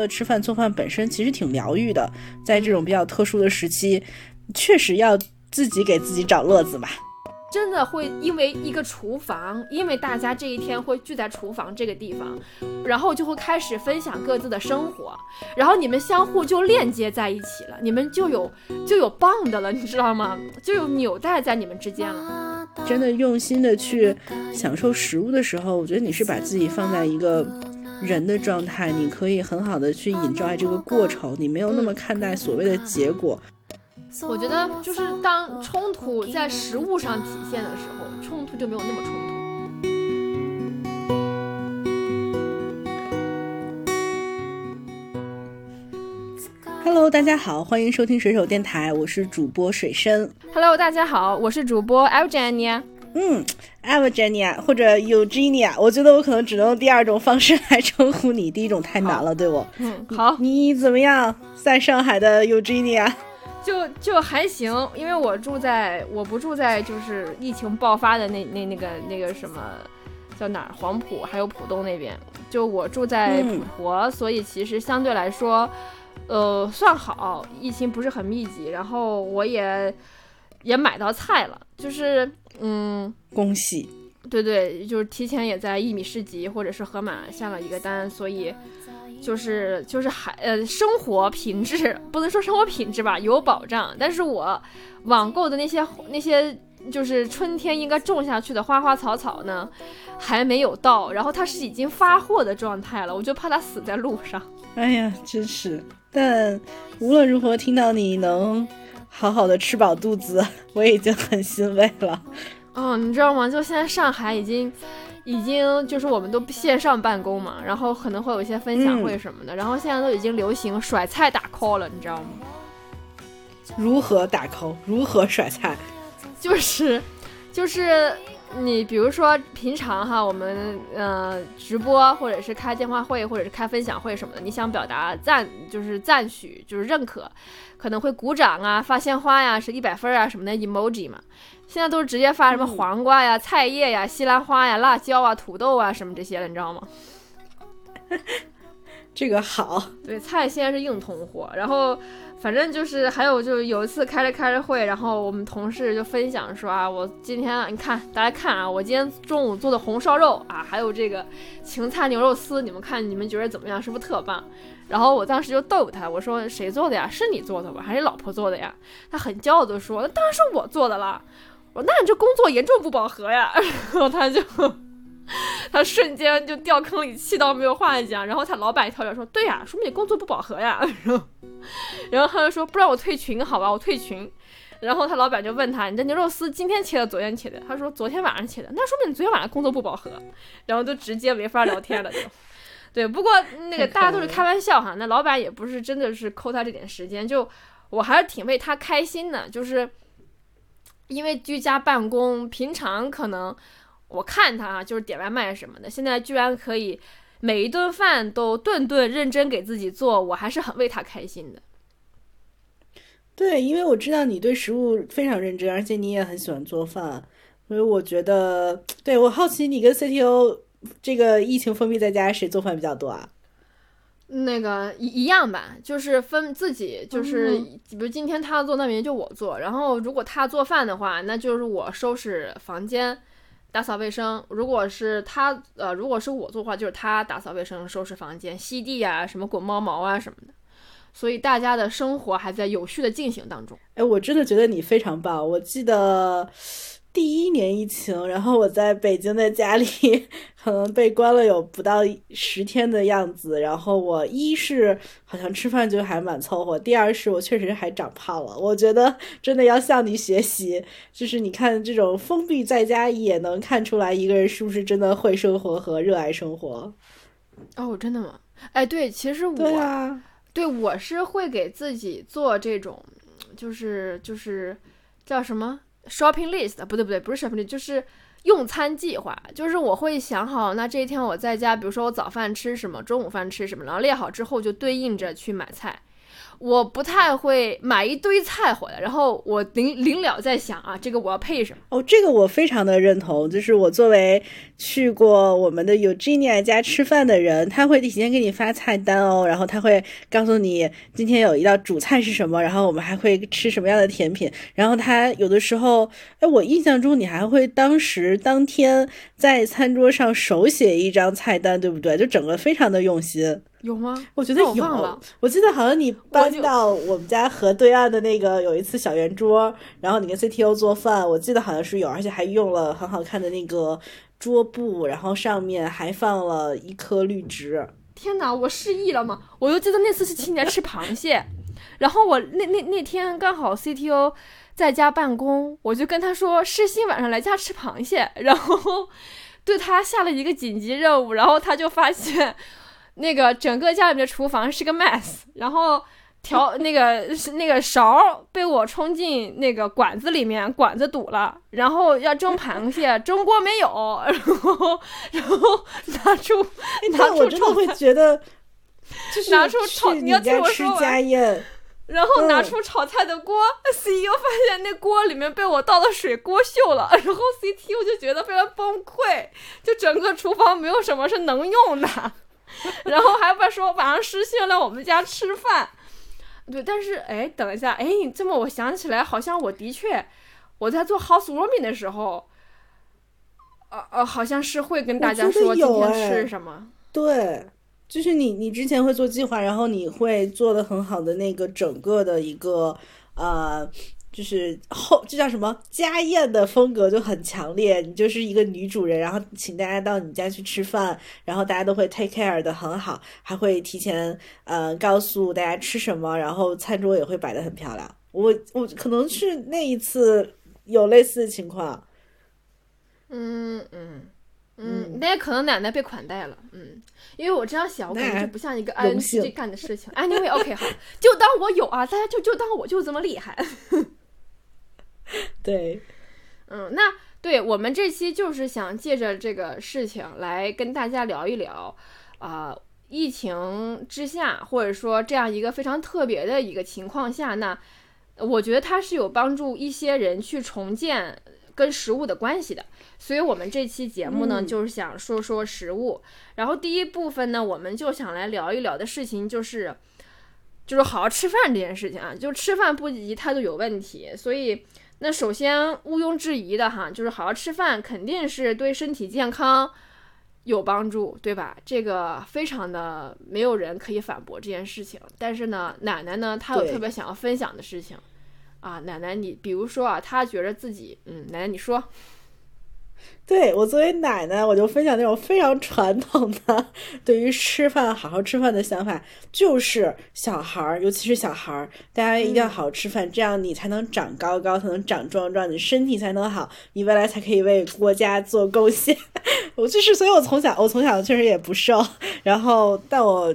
得吃饭做饭本身其实挺疗愈的，在这种比较特殊的时期，确实要自己给自己找乐子吧。真的会因为一个厨房，因为大家这一天会聚在厨房这个地方，然后就会开始分享各自的生活，然后你们相互就链接在一起了，你们就有就有 bond 了，你知道吗？就有纽带在你们之间了。真的用心的去享受食物的时候，我觉得你是把自己放在一个人的状态，你可以很好的去 enjoy 这个过程，你没有那么看待所谓的结果。我觉得就是当冲突在食物上体现的时候，冲突就没有那么冲突。Hello，大家好，欢迎收听水手电台，我是主播水深。Hello，大家好，我是主播 Evgenia。嗯，Evgenia 或者 Eugenia，我觉得我可能只能用第二种方式来称呼你，第一种太难了，对我。嗯，好，你怎么样？在上海的 Eugenia？就就还行，因为我住在我不住在就是疫情爆发的那那那个那个什么叫哪儿黄埔还有浦东那边，就我住在普陀，所以其实相对来说，呃算好，疫情不是很密集，然后我也也买到菜了，就是嗯，恭喜，对对，就是提前也在一米市集或者是盒马下了一个单，所以。就是就是还呃生活品质不能说生活品质吧有保障，但是我网购的那些那些就是春天应该种下去的花花草草呢还没有到，然后它是已经发货的状态了，我就怕它死在路上。哎呀，真是！但无论如何听到你能好好的吃饱肚子，我已经很欣慰了。嗯，你知道吗？就现在上海已经。已经就是我们都线上办公嘛，然后可能会有一些分享会什么的，然后现在都已经流行甩菜打 call 了，你知道吗？如何打 call？如何甩菜？就是，就是你比如说平常哈，我们呃直播或者是开电话会或者是开分享会什么的，你想表达赞就是赞许就是认可，可能会鼓掌啊发鲜花呀是一百分啊什么的 emoji 嘛。现在都是直接发什么黄瓜呀、菜叶呀、西兰花呀、辣椒啊、土豆啊什么这些了，你知道吗？这个好，对，菜现在是硬通货。然后反正就是还有，就是有一次开着开着会，然后我们同事就分享说啊，我今天你看大家看啊，我今天中午做的红烧肉啊，还有这个芹菜牛肉丝，你们看你们觉得怎么样？是不是特棒？然后我当时就逗他，我说谁做的呀？是你做的吧？还是老婆做的呀？他很骄傲的说，那当然是我做的了。我说：“那你这工作严重不饱和呀！” 然后他就，他瞬间就掉坑里，气到没有话讲。然后他老板一跳出来说：“对呀，说明你工作不饱和呀。”然后，然后他就说：“不然我退群好吧？我退群。”然后他老板就问他：“你这牛肉丝今天切的，昨天切的？”他说：“昨天晚上切的。”那说明你昨天晚上工作不饱和。然后就直接没法聊天了，就。对，不过那个大家都是开玩笑哈。那老板也不是真的是抠他这点时间，就我还是挺为他开心的，就是。因为居家办公，平常可能我看他啊，就是点外卖什么的，现在居然可以每一顿饭都顿顿认真给自己做，我还是很为他开心的。对，因为我知道你对食物非常认真，而且你也很喜欢做饭，所以我觉得，对我好奇你跟 CTO 这个疫情封闭在家，谁做饭比较多啊？那个一一样吧，就是分自己，就是比如今天他做，那明天就我做。然后如果他做饭的话，那就是我收拾房间、打扫卫生；如果是他，呃，如果是我做的话，就是他打扫卫生、收拾房间、吸地啊，什么滚猫毛啊什么的。所以大家的生活还在有序的进行当中。哎，我真的觉得你非常棒。我记得。第一年疫情，然后我在北京的家里，可能被关了有不到十天的样子。然后我一是好像吃饭就还蛮凑合，第二是我确实还长胖了。我觉得真的要向你学习，就是你看这种封闭在家也能看出来一个人是不是真的会生活和热爱生活。哦，真的吗？哎，对，其实我对，我是会给自己做这种，就是就是叫什么 shopping list，不对不对，不是 shopping list，就是用餐计划。就是我会想好，那这一天我在家，比如说我早饭吃什么，中午饭吃什么，然后列好之后就对应着去买菜。我不太会买一堆菜回来，然后我临临了再想啊，这个我要配什么？哦，这个我非常的认同。就是我作为去过我们的 Eugenia 家吃饭的人，他会提前给你发菜单哦，然后他会告诉你今天有一道主菜是什么，然后我们还会吃什么样的甜品。然后他有的时候，哎，我印象中你还会当时当天在餐桌上手写一张菜单，对不对？就整个非常的用心。有吗？我觉得有。我记得好像你搬到我们家河对岸的那个有一次小圆桌，然后你跟 CTO 做饭，我记得好像是有，而且还用了很好看的那个桌布，然后上面还放了一颗绿植。天哪，我失忆了吗？我就记得那次是请你来吃螃蟹，然后我那那那天刚好 CTO 在家办公，我就跟他说诗欣晚上来家吃螃蟹，然后对他下了一个紧急任务，然后他就发现。那个整个家里面的厨房是个 mess，然后调 那个那个勺被我冲进那个管子里面，管子堵了，然后要蒸螃蟹，蒸锅没有，然后然后拿出拿出我真的会觉得，就是拿出炒你要听我说家宴，然后拿出炒菜的锅，CEO 发现那锅里面被我倒的水锅锈了，然后 CTO 就觉得非常崩溃，就整个厨房没有什么是能用的。然后还不说晚上失信来我们家吃饭，对，但是哎，等一下，哎，你这么我想起来，好像我的确我在做 housewarming 的时候，呃呃，好像是会跟大家说今天吃什么。对，就是你你之前会做计划，然后你会做的很好的那个整个的一个呃。就是后这叫什么家宴的风格就很强烈，你就是一个女主人，然后请大家到你家去吃饭，然后大家都会 take care 的很好，还会提前呃告诉大家吃什么，然后餐桌也会摆的很漂亮。我我可能是那一次有类似的情况，嗯嗯嗯，那也可能奶奶被款待了，嗯，因为我这样想，我感觉不像一个 INTJ 干的事情。Anyway，OK，好，就当我有啊，大家就就当我就这么厉害。对，嗯，那对我们这期就是想借着这个事情来跟大家聊一聊，啊，疫情之下，或者说这样一个非常特别的一个情况下，那我觉得它是有帮助一些人去重建跟食物的关系的。所以我们这期节目呢，就是想说说食物。然后第一部分呢，我们就想来聊一聊的事情就是，就是好好吃饭这件事情啊，就吃饭不宜态度有问题，所以。那首先毋庸置疑的哈，就是好好吃饭肯定是对身体健康有帮助，对吧？这个非常的没有人可以反驳这件事情。但是呢，奶奶呢，她有特别想要分享的事情啊，奶奶你比如说啊，她觉得自己，嗯，奶奶你说。对我作为奶奶，我就分享那种非常传统的对于吃饭好好吃饭的想法，就是小孩儿，尤其是小孩儿，大家一定要好好吃饭，这样你才能长高高，才能长壮壮，你身体才能好，你未来才可以为国家做贡献。我就是，所以我从小，我从小确实也不瘦，然后但我，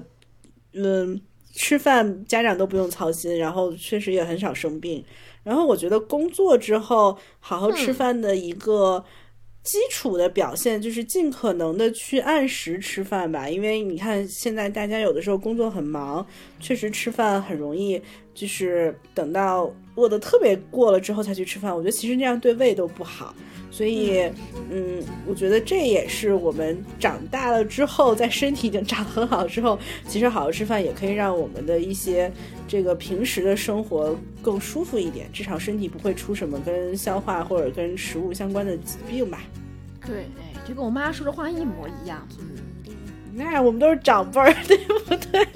嗯，吃饭家长都不用操心，然后确实也很少生病，然后我觉得工作之后好好吃饭的一个。基础的表现就是尽可能的去按时吃饭吧，因为你看现在大家有的时候工作很忙，确实吃饭很容易，就是等到饿的特别过了之后才去吃饭，我觉得其实这样对胃都不好。所以，嗯，我觉得这也是我们长大了之后，在身体已经长得很好之后，其实好好吃饭也可以让我们的一些这个平时的生活更舒服一点，至少身体不会出什么跟消化或者跟食物相关的疾病吧。对，哎，就跟我妈说的话一模一样。嗯，那我们都是长辈儿，对不对？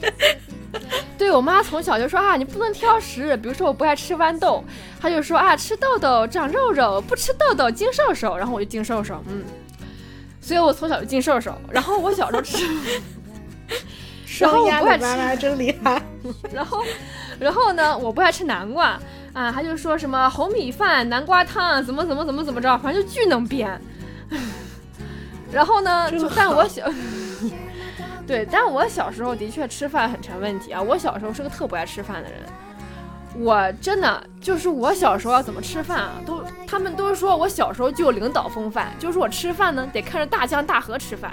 对我妈从小就说啊，你不能挑食。比如说我不爱吃豌豆，她就说啊，吃豆豆长肉肉，不吃豆豆精瘦瘦。然后我就精瘦瘦，嗯，所以我从小就精瘦瘦。然后我小时候吃 然后我不爱吃，妈妈真厉害。然后，然后呢，我不爱吃南瓜啊，他就说什么红米饭、南瓜汤，怎么怎么怎么怎么着，反正就巨能编。然后呢，就但我小。对，但我小时候的确吃饭很成问题啊。我小时候是个特不爱吃饭的人，我真的就是我小时候要怎么吃饭啊，都他们都说我小时候就有领导风范，就是我吃饭呢得看着大江大河吃饭，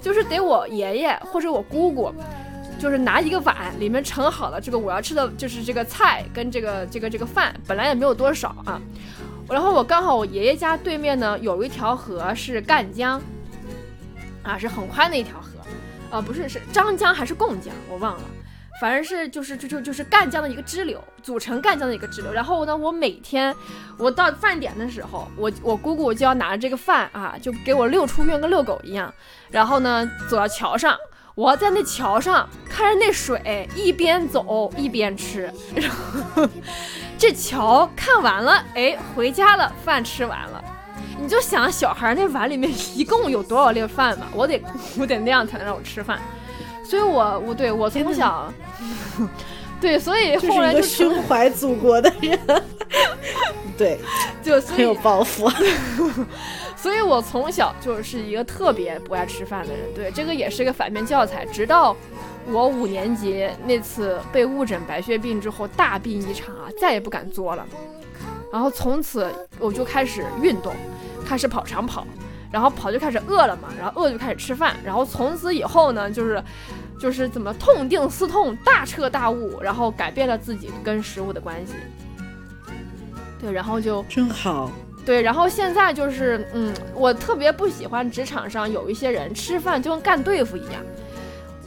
就是得我爷爷或者我姑姑，就是拿一个碗里面盛好了这个我要吃的就是这个菜跟这个这个这个饭，本来也没有多少啊。然后我刚好我爷爷家对面呢有一条河是赣江，啊是很宽的一条河。呃，不是，是张江还是贡江，我忘了，反正是就是就就就是赣江的一个支流，组成赣江的一个支流。然后呢，我每天我到饭点的时候，我我姑姑就要拿着这个饭啊，就给我遛出院跟遛狗一样。然后呢，走到桥上，我要在那桥上看着那水，一边走一边吃。然后这桥看完了，哎，回家了，饭吃完了。你就想小孩那碗里面一共有多少粒饭吧，我得我得那样才能让我吃饭，所以我我对我从小，对，所以后来就胸怀祖国的人，对，就很有抱负，所以我从小就是一个特别不爱吃饭的人，对，这个也是一个反面教材。直到我五年级那次被误诊白血病之后大病一场啊，再也不敢作了，然后从此我就开始运动。开始跑长跑，然后跑就开始饿了嘛，然后饿就开始吃饭，然后从此以后呢，就是，就是怎么痛定思痛，大彻大悟，然后改变了自己跟食物的关系。对，然后就真好。对，然后现在就是，嗯，我特别不喜欢职场上有一些人吃饭就跟干对付一样。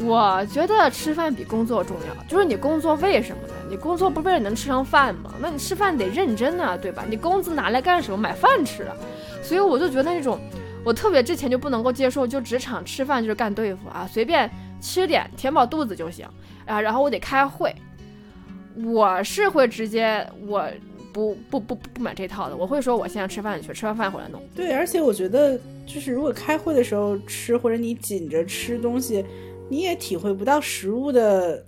我觉得吃饭比工作重要，就是你工作为什么呢？你工作不为了能吃上饭吗？那你吃饭得认真啊，对吧？你工资拿来干什么？买饭吃啊。所以我就觉得那种，我特别之前就不能够接受，就职场吃饭就是干对付啊，随便吃点填饱肚子就行啊。然后我得开会，我是会直接我不不不不买这套的，我会说我现在吃饭去，吃完饭回来弄。对，而且我觉得就是如果开会的时候吃，或者你紧着吃东西，你也体会不到食物的。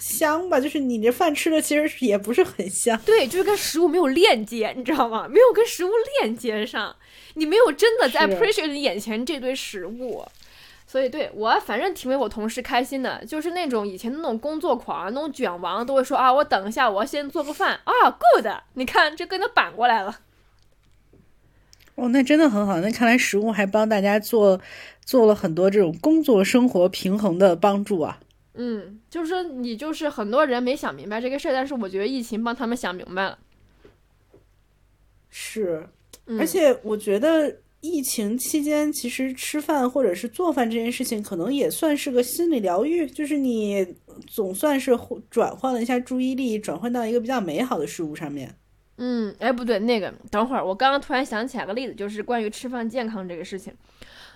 香吧，就是你这饭吃的其实也不是很香，对，就是跟食物没有链接，你知道吗？没有跟食物链接上，你没有真的在 appreciate 你眼前这堆食物，所以对我反正挺为我同事开心的，就是那种以前的那种工作狂，那种卷王都会说啊，我等一下，我要先做个饭。啊，good，你看这跟他反过来了，哦，那真的很好，那看来食物还帮大家做做了很多这种工作生活平衡的帮助啊。嗯，就是你，就是很多人没想明白这个事儿，但是我觉得疫情帮他们想明白了。是，而且我觉得疫情期间，其实吃饭或者是做饭这件事情，可能也算是个心理疗愈，就是你总算是转换了一下注意力，转换到一个比较美好的事物上面。嗯，哎，不对，那个，等会儿，我刚刚突然想起来个例子，就是关于吃饭健康这个事情。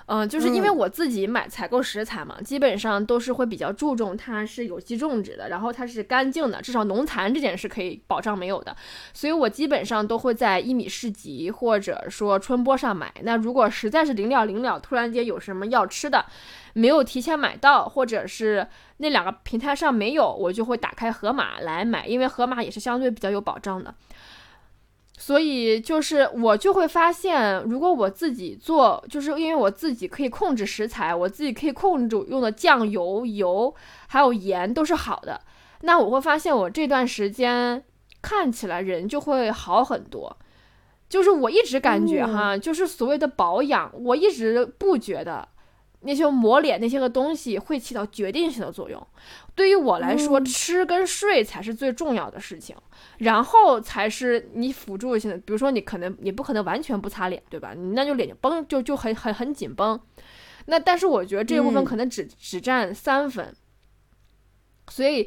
嗯，就是因为我自己买采购食材嘛，基本上都是会比较注重它是有机种植的，然后它是干净的，至少农残这件事可以保障没有的，所以我基本上都会在一米市集或者说春播上买。那如果实在是临了临了，突然间有什么要吃的，没有提前买到，或者是那两个平台上没有，我就会打开盒马来买，因为盒马也是相对比较有保障的。所以就是我就会发现，如果我自己做，就是因为我自己可以控制食材，我自己可以控制用的酱油、油还有盐都是好的，那我会发现我这段时间看起来人就会好很多。就是我一直感觉哈，就是所谓的保养，我一直不觉得。那些抹脸那些个东西会起到决定性的作用，对于我来说，吃跟睡才是最重要的事情，然后才是你辅助性的。比如说，你可能你不可能完全不擦脸，对吧？你那就脸就绷，就就很很很紧绷。那但是我觉得这部分可能只只占三分，所以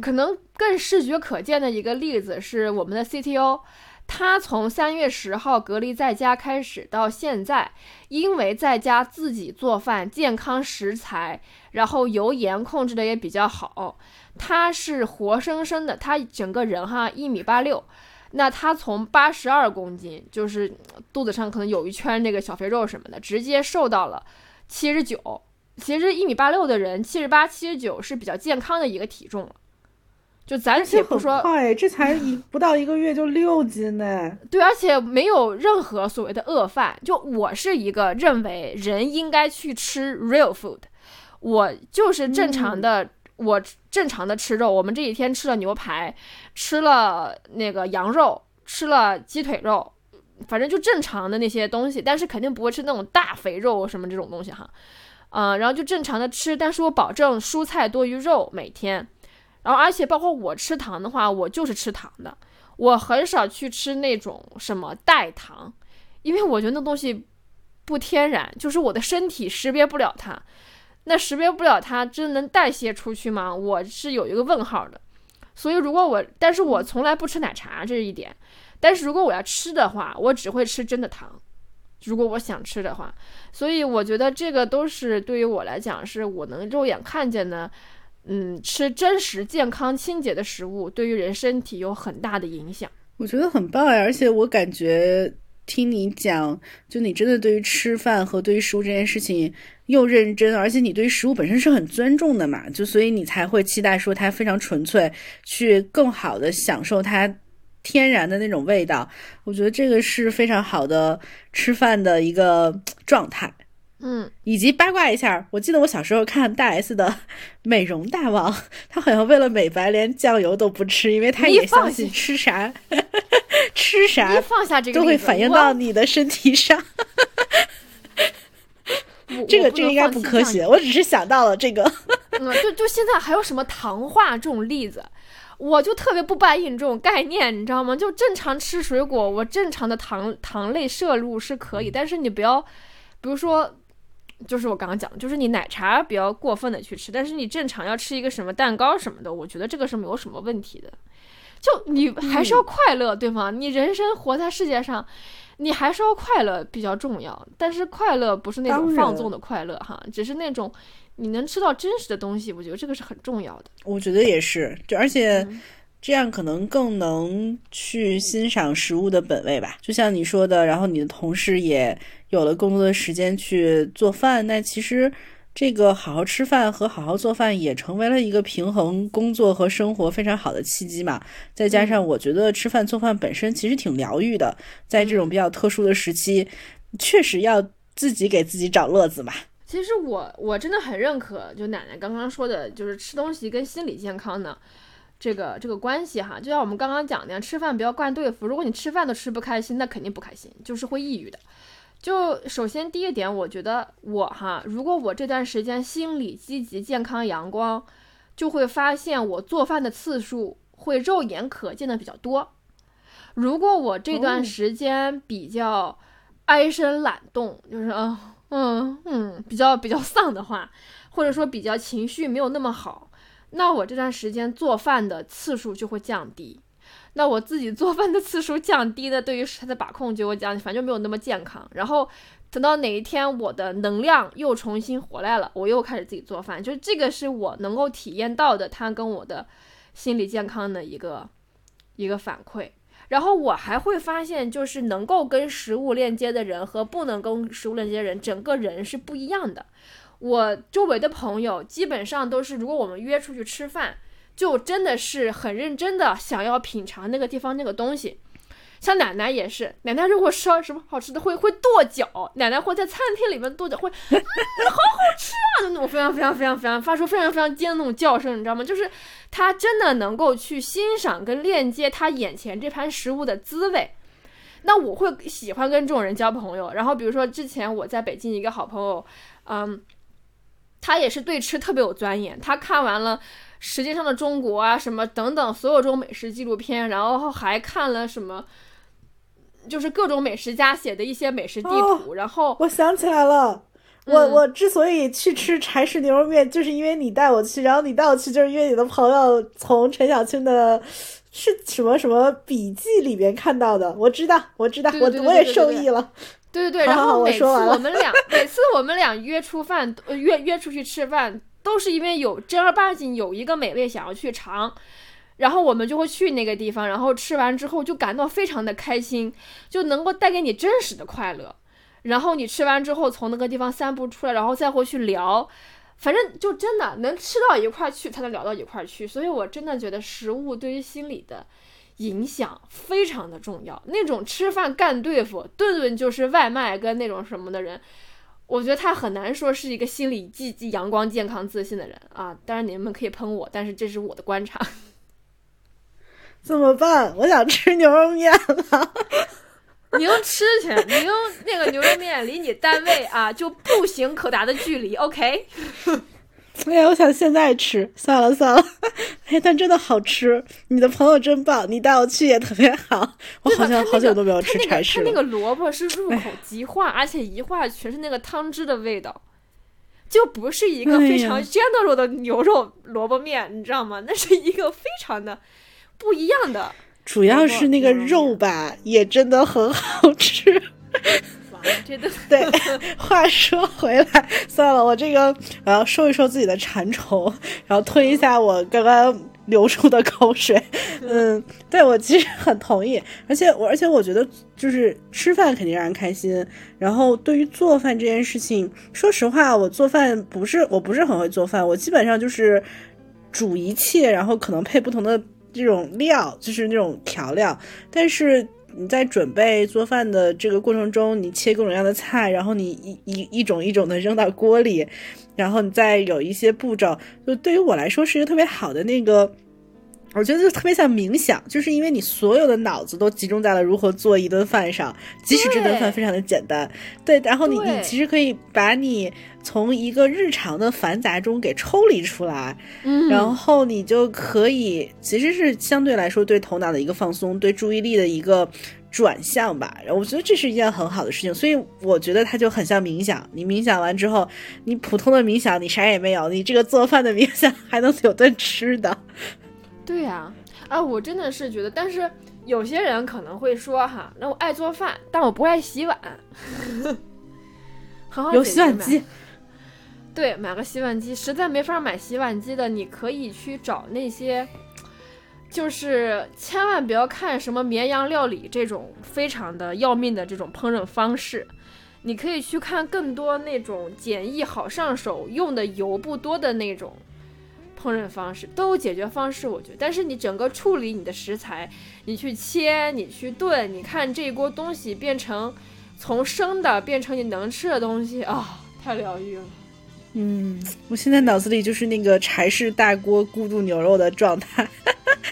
可能更视觉可见的一个例子是我们的 CTO。他从三月十号隔离在家开始到现在，因为在家自己做饭，健康食材，然后油盐控制的也比较好，他是活生生的，他整个人哈一米八六，那他从八十二公斤，就是肚子上可能有一圈那个小肥肉什么的，直接瘦到了七十九。其实一米八六的人，七十八、七十九是比较健康的一个体重了。就咱且不说，快，这才一 不到一个月就六斤呢。对，而且没有任何所谓的饿饭。就我是一个认为人应该去吃 real food，我就是正常的，我正常的吃肉。我们这几天吃了牛排，吃了那个羊肉，吃了鸡腿肉，反正就正常的那些东西，但是肯定不会吃那种大肥肉什么这种东西哈。嗯，然后就正常的吃，但是我保证蔬菜多于肉每天。然后而且包括我吃糖的话，我就是吃糖的，我很少去吃那种什么代糖，因为我觉得那东西不天然，就是我的身体识别不了它。那识别不了它，真能代谢出去吗？我是有一个问号的。所以如果我，但是我从来不吃奶茶，这一点。但是如果我要吃的话，我只会吃真的糖。如果我想吃的话，所以我觉得这个都是对于我来讲，是我能肉眼看见的。嗯，吃真实、健康、清洁的食物，对于人身体有很大的影响。我觉得很棒呀，而且我感觉听你讲，就你真的对于吃饭和对于食物这件事情又认真，而且你对于食物本身是很尊重的嘛，就所以你才会期待说它非常纯粹，去更好的享受它天然的那种味道。我觉得这个是非常好的吃饭的一个状态。嗯，以及八卦一下，我记得我小时候看大 S 的《美容大王》，他好像为了美白连酱油都不吃，因为他也相信吃啥 吃啥放下这个都会反映到你的身体上。这个这个应该不科学，我只是想到了这个。嗯，就就现在还有什么糖化这种例子，我就特别不答应这种概念，你知道吗？就正常吃水果，我正常的糖糖类摄入是可以，但是你不要，比如说。就是我刚刚讲的，就是你奶茶比较过分的去吃，但是你正常要吃一个什么蛋糕什么的，我觉得这个是没有什么问题的。就你还是要快乐，对吗？你人生活在世界上，你还是要快乐比较重要。但是快乐不是那种放纵的快乐哈，只是那种你能吃到真实的东西，我觉得这个是很重要的。我觉得也是，就而且。这样可能更能去欣赏食物的本味吧，就像你说的，然后你的同事也有了更多的时间去做饭，那其实这个好好吃饭和好好做饭也成为了一个平衡工作和生活非常好的契机嘛。再加上我觉得吃饭做饭本身其实挺疗愈的，在这种比较特殊的时期，确实要自己给自己找乐子嘛。其实我我真的很认可，就奶奶刚刚说的，就是吃东西跟心理健康呢。这个这个关系哈，就像我们刚刚讲的，吃饭不要惯对付。如果你吃饭都吃不开心，那肯定不开心，就是会抑郁的。就首先第一点，我觉得我哈，如果我这段时间心理积极、健康、阳光，就会发现我做饭的次数会肉眼可见的比较多。如果我这段时间比较唉声懒动，就是嗯嗯嗯，比较比较丧的话，或者说比较情绪没有那么好。那我这段时间做饭的次数就会降低，那我自己做饭的次数降低呢，对于食材的把控就会降低，反正没有那么健康。然后等到哪一天我的能量又重新回来了，我又开始自己做饭，就是这个是我能够体验到的，它跟我的心理健康的一个一个反馈。然后我还会发现，就是能够跟食物链接的人和不能跟食物链接的人，整个人是不一样的。我周围的朋友基本上都是，如果我们约出去吃饭，就真的是很认真的想要品尝那个地方那个东西。像奶奶也是，奶奶如果说什么好吃的，会会跺脚，奶奶会在餐厅里面跺脚，会，嗯，好好吃啊，那种 非常非常非常非常发出非常非常尖的那种叫声，你知道吗？就是他真的能够去欣赏跟链接他眼前这盘食物的滋味。那我会喜欢跟这种人交朋友。然后比如说之前我在北京一个好朋友，嗯。他也是对吃特别有钻研，他看完了《舌尖上的中国》啊，什么等等所有这种美食纪录片，然后还看了什么，就是各种美食家写的一些美食地图。然后我想起来了，我我之所以去吃柴氏牛肉面，就是因为你带我去，然后你带我去，就是因为你的朋友从陈小青的是什么什么笔记里边看到的。我知道，我知道，我我也受益了。对对对，然后每次我们俩每次我们俩约出饭，约约出去吃饭，都是因为有正儿八经有一个美味想要去尝，然后我们就会去那个地方，然后吃完之后就感到非常的开心，就能够带给你真实的快乐。然后你吃完之后从那个地方散步出来，然后再回去聊，反正就真的能吃到一块去，才能聊到一块去。所以我真的觉得食物对于心理的。影响非常的重要。那种吃饭干对付，顿顿就是外卖跟那种什么的人，我觉得他很难说是一个心理积极、阳光、健康、自信的人啊。当然你们可以喷我，但是这是我的观察。怎么办？我想吃牛肉面了。你用吃去，你用那个牛肉面离你单位啊就步行可达的距离，OK？哎呀，我想现在吃，算了算了。哎，但真的好吃，你的朋友真棒，你带我去也特别好。我好像好久都没有吃柴食了。它那个萝卜是入口即化，而且一化全是那个汤汁的味道，就不是一个非常 general 的牛肉萝卜面，你知道吗？那是一个非常的不一样的。主要是那个肉吧，也真的很好吃。对。话说回来，算了，我这个我要收一收自己的馋虫，然后吞一下我刚刚流出的口水。嗯，对我其实很同意，而且我而且我觉得就是吃饭肯定让人开心。然后对于做饭这件事情，说实话，我做饭不是我不是很会做饭，我基本上就是煮一切，然后可能配不同的这种料，就是那种调料，但是。你在准备做饭的这个过程中，你切各种各样的菜，然后你一一一种一种的扔到锅里，然后你再有一些步骤，就对于我来说是一个特别好的那个。我觉得就特别像冥想，就是因为你所有的脑子都集中在了如何做一顿饭上，即使这顿饭非常的简单，对，然后你你其实可以把你从一个日常的繁杂中给抽离出来，嗯，然后你就可以其实是相对来说对头脑的一个放松，对注意力的一个转向吧。我觉得这是一件很好的事情，所以我觉得它就很像冥想。你冥想完之后，你普通的冥想你啥也没有，你这个做饭的冥想还能有顿吃的。对呀，啊，我真的是觉得，但是有些人可能会说哈，那我爱做饭，但我不爱洗碗。有洗碗机。对，买个洗碗机，实在没法买洗碗机的，你可以去找那些，就是千万不要看什么绵羊料理这种非常的要命的这种烹饪方式，你可以去看更多那种简易好上手、用的油不多的那种。烹饪方式都有解决方式，我觉得，但是你整个处理你的食材，你去切，你去炖，你看这一锅东西变成从生的变成你能吃的东西啊，太疗愈了。嗯，我现在脑子里就是那个柴式大锅咕嘟牛肉的状态。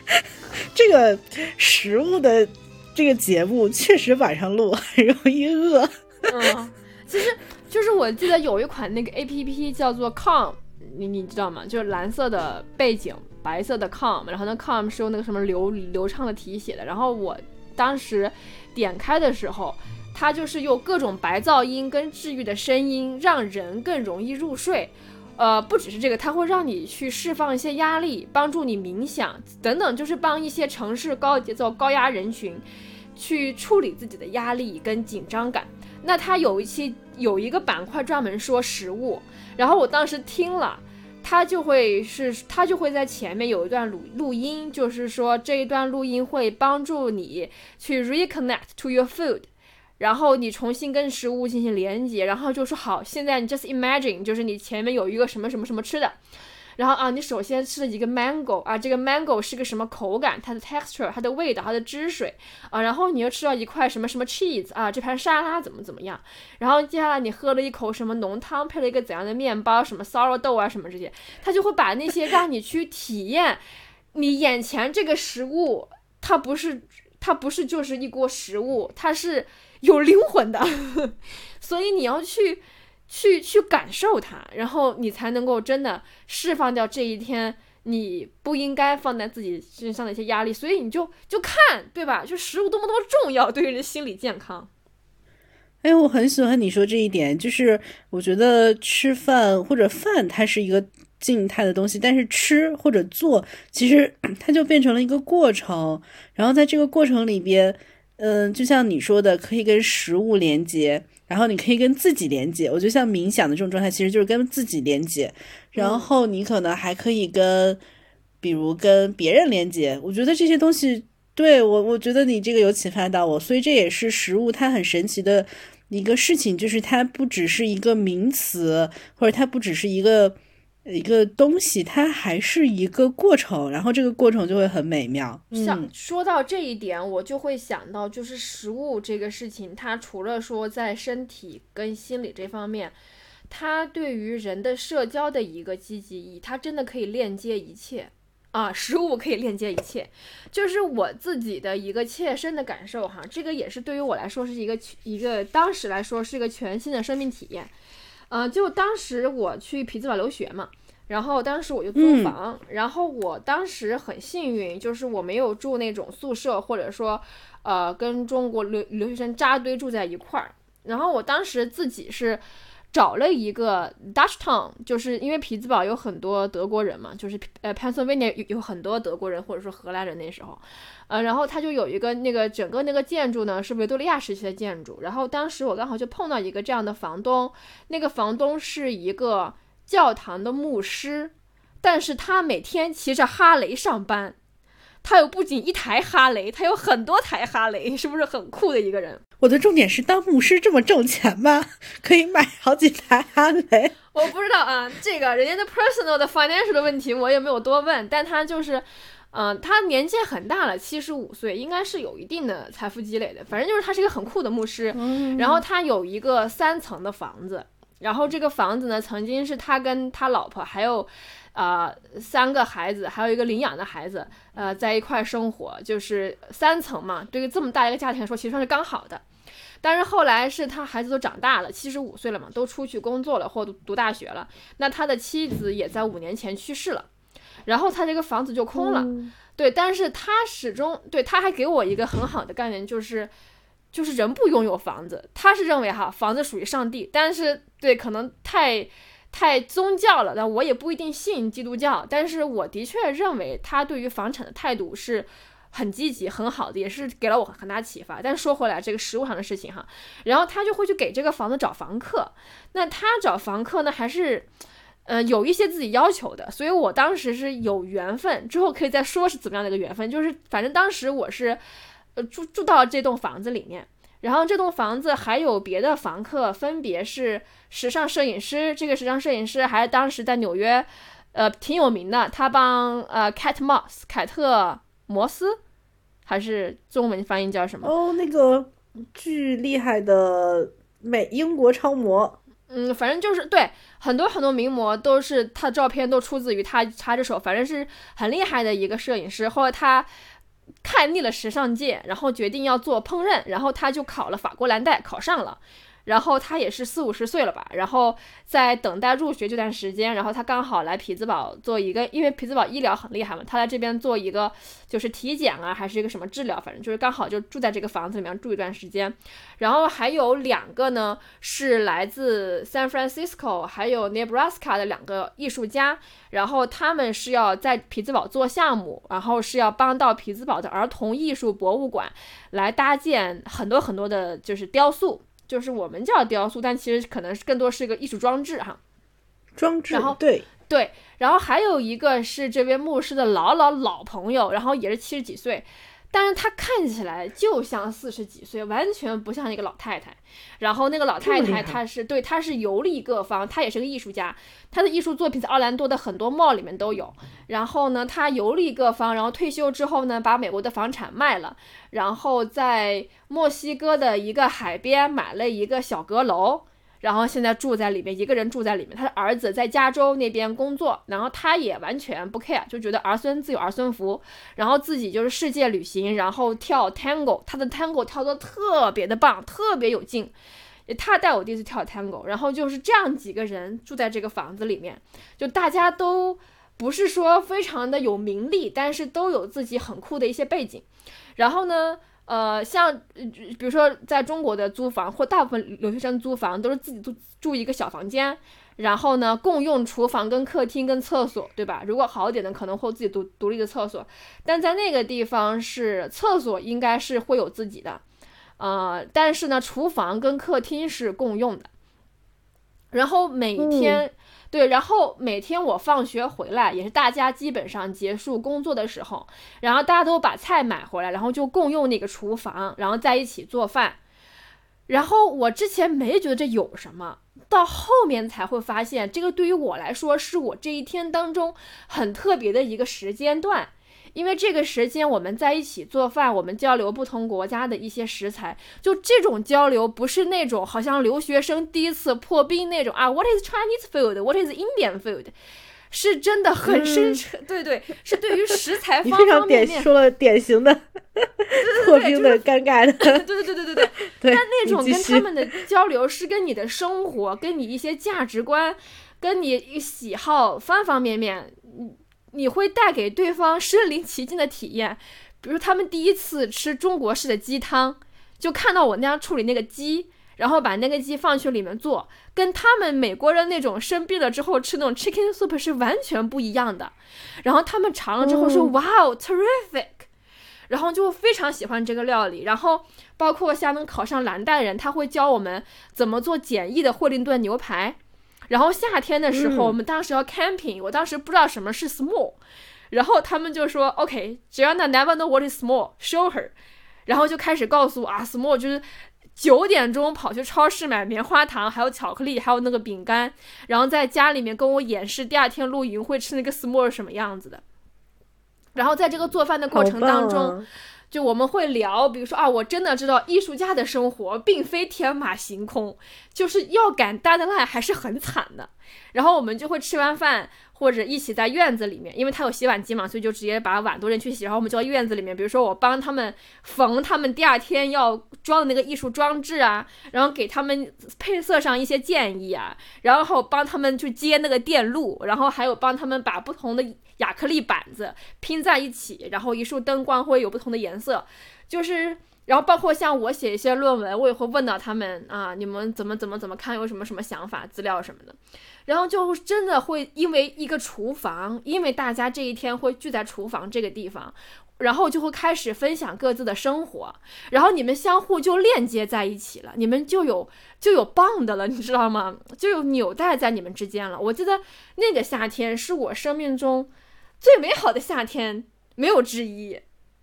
这个食物的这个节目确实晚上录很容易饿。嗯，其实就是我记得有一款那个 A P P 叫做 Com。你你知道吗？就是蓝色的背景，白色的 com，然后那 com 是用那个什么流流畅的体写的。然后我当时点开的时候，它就是用各种白噪音跟治愈的声音，让人更容易入睡。呃，不只是这个，它会让你去释放一些压力，帮助你冥想等等，就是帮一些城市高节奏、高压人群去处理自己的压力跟紧张感。那它有一期有一个板块专门说食物。然后我当时听了，他就会是，他就会在前面有一段录录音，就是说这一段录音会帮助你去 reconnect to your food，然后你重新跟食物进行连接，然后就说好，现在你 just imagine，就是你前面有一个什么什么什么吃的。然后啊，你首先吃了一个 mango 啊，这个 mango 是个什么口感？它的 texture，它的味道，它的汁水啊。然后你又吃到一块什么什么 cheese 啊，这盘沙拉怎么怎么样？然后接下来你喝了一口什么浓汤，配了一个怎样的面包？什么 sourdough 啊，什么这些，他就会把那些让你去体验，你眼前这个食物，它不是它不是就是一锅食物，它是有灵魂的，所以你要去。去去感受它，然后你才能够真的释放掉这一天你不应该放在自己身上的一些压力。所以你就就看，对吧？就食物多么多么重要，对于人心理健康。哎，我很喜欢你说这一点，就是我觉得吃饭或者饭它是一个静态的东西，但是吃或者做，其实 它就变成了一个过程。然后在这个过程里边，嗯，就像你说的，可以跟食物连接。然后你可以跟自己连接，我觉得像冥想的这种状态，其实就是跟自己连接。然后你可能还可以跟，比如跟别人连接。我觉得这些东西对我，我觉得你这个有启发到我。所以这也是食物它很神奇的一个事情，就是它不只是一个名词，或者它不只是一个一个东西，它还是一个过程，然后这个过程就会很美妙。像嗯说到这一点，我就会想到，就是食物这个事情，它除了说在身体跟心理这方面，它对于人的社交的一个积极意义，它真的可以链接一切啊！食物可以链接一切，就是我自己的一个切身的感受哈。这个也是对于我来说是一个一个当时来说是一个全新的生命体验。呃，就当时我去匹兹堡留学嘛，然后当时我就租嗯房，然后我当时很幸运，就是我没有住那种宿舍，或者说，呃，跟中国留留学生扎堆住在一块儿。然后我当时自己是找了一个 Dutch Town，就是因为匹兹堡有很多德国人嘛，就是呃 Pennsylvania 有有很多德国人或者说荷兰人那时候，呃，然后他就有一个那个整个那个建筑呢是维多利亚时期的建筑，然后当时我刚好就碰到一个这样的房东，那个房东是一个教堂的牧师，但是他每天骑着哈雷上班，他有不仅一台哈雷，他有很多台哈雷，是不是很酷的一个人？我的重点是，当牧师这么挣钱吗？可以买好几台哈雷。我不知道啊，这个人家的 personal 的 financial 的问题我也没有多问，但他就是，嗯、他年纪很大了，七十五岁，应该是有一定的财富积累的。反正就是他是一个很酷的牧师，然后他有一个三层的房子，然后这个房子呢，曾经是他跟他老婆还有。呃，三个孩子，还有一个领养的孩子，呃，在一块生活，就是三层嘛。对于这么大一个家庭来说，其实算是刚好的。但是后来是他孩子都长大了，七十五岁了嘛，都出去工作了或读读大学了。那他的妻子也在五年前去世了，然后他这个房子就空了。对，但是他始终对他还给我一个很好的概念，就是就是人不拥有房子，他是认为哈房子属于上帝，但是对可能太太宗教了，但我也不一定信基督教，但是我的确认为他对于房产的态度是。很积极，很好的，也是给了我很大启发。但说回来，这个实物上的事情哈，然后他就会去给这个房子找房客。那他找房客呢，还是，呃，有一些自己要求的。所以我当时是有缘分，之后可以再说是怎么样的一个缘分。就是反正当时我是，呃，住住到这栋房子里面。然后这栋房子还有别的房客，分别是时尚摄影师。这个时尚摄影师还是当时在纽约，呃，挺有名的。他帮呃 Cat Moss 凯特摩斯，还是中文翻译叫什么？哦，那个巨厉害的美英国超模，嗯，反正就是对很多很多名模都是他的照片都出自于他他这手，反正是很厉害的一个摄影师。后来他看腻了时尚界，然后决定要做烹饪，然后他就考了法国蓝带，考上了。然后他也是四五十岁了吧，然后在等待入学这段时间，然后他刚好来匹兹堡做一个，因为匹兹堡医疗很厉害嘛，他在这边做一个就是体检啊，还是一个什么治疗，反正就是刚好就住在这个房子里面住一段时间。然后还有两个呢，是来自 San Francisco 还有 Nebraska 的两个艺术家，然后他们是要在匹兹堡做项目，然后是要帮到匹兹堡的儿童艺术博物馆来搭建很多很多的，就是雕塑。就是我们叫雕塑，但其实可能是更多是一个艺术装置哈。装置然后对，对，然后还有一个是这位牧师的老老老朋友，然后也是七十几岁，但是她看起来就像四十几岁，完全不像一个老太太。然后那个老太太她是对，她是游历各方，她也是个艺术家，她的艺术作品在奥兰多的很多 mall 里面都有。然后呢，她游历各方，然后退休之后呢，把美国的房产卖了，然后在墨西哥的一个海边买了一个小阁楼。然后现在住在里面，一个人住在里面。他的儿子在加州那边工作，然后他也完全不 care，就觉得儿孙自有儿孙福。然后自己就是世界旅行，然后跳 tango，他的 tango 跳得特别的棒，特别有劲。他带我第一次跳 tango，然后就是这样几个人住在这个房子里面，就大家都不是说非常的有名利，但是都有自己很酷的一些背景。然后呢？呃，像呃比如说在中国的租房，或大部分留学生租房都是自己住住一个小房间，然后呢共用厨房、跟客厅、跟厕所，对吧？如果好一点的，可能会有自己独独立的厕所，但在那个地方是厕所应该是会有自己的，呃，但是呢，厨房跟客厅是共用的。然后每天、对，然后每天我放学回来，也是大家基本上结束工作的时候，然后大家都把菜买回来，然后就共用那个厨房，然后在一起做饭。然后我之前没觉得这有什么，到后面才会发现，这个对于我来说是我这一天当中很特别的一个时间段。因为这个时间我们在一起做饭，我们交流不同国家的一些食材，就这种交流不是那种好像留学生第一次破冰那种啊，What is Chinese food? What is Indian food? 是真的很深沉，对对，是对于食材方方面面说了典型的破冰的尴尬的，对对对对对对。但那种跟他们的交流是跟你的生活、跟你一些价值观、跟你喜好方方面面，你你会带给对方身临其境的体验。比如他们第一次吃中国式的鸡汤，就看到我那样处理那个鸡。然后把那个鸡放去里面做，跟他们美国人那种生病了之后吃那种 chicken soup 是完全不一样的。然后他们尝了之后说哇哦 terrific！” 然后就非常喜欢这个料理。然后包括像能考上蓝带人，他会教我们怎么做简易的惠灵顿牛排。然后夏天的时候，我们当时要 camping，我当时不知道什么是 small，然后他们就说：“OK，Joanna never know what is small，show her。”然后就开始告诉我啊，small 就是。九点钟跑去超市买棉花糖，还有巧克力，还有那个饼干，然后在家里面跟我演示第二天露营会吃那个 s'more 什么样子的。然后在这个做饭的过程当中，就我们会聊，比如说啊，我真的知道艺术家的生活并非天马行空，就是要赶 deadline 还是很惨的。然后我们就会吃完饭。或者一起在院子里面，因为他有洗碗机嘛，所以就直接把碗都扔去洗。然后我们就在院子里面，比如说我帮他们缝他们第二天要装的那个艺术装置啊，然后给他们配色上一些建议啊，然后帮他们去接那个电路，然后还有帮他们把不同的亚克力板子拼在一起，然后一束灯光会有不同的颜色，就是。然后包括像我写一些论文，我也会问到他们啊，你们怎么怎么怎么看，有什么什么想法、资料什么的。然后就真的会因为一个厨房，因为大家这一天会聚在厨房这个地方，然后就会开始分享各自的生活，然后你们相互就链接在一起了，你们就有就有棒的了，你知道吗？就有纽带在你们之间了。我记得那个夏天是我生命中最美好的夏天，没有之一。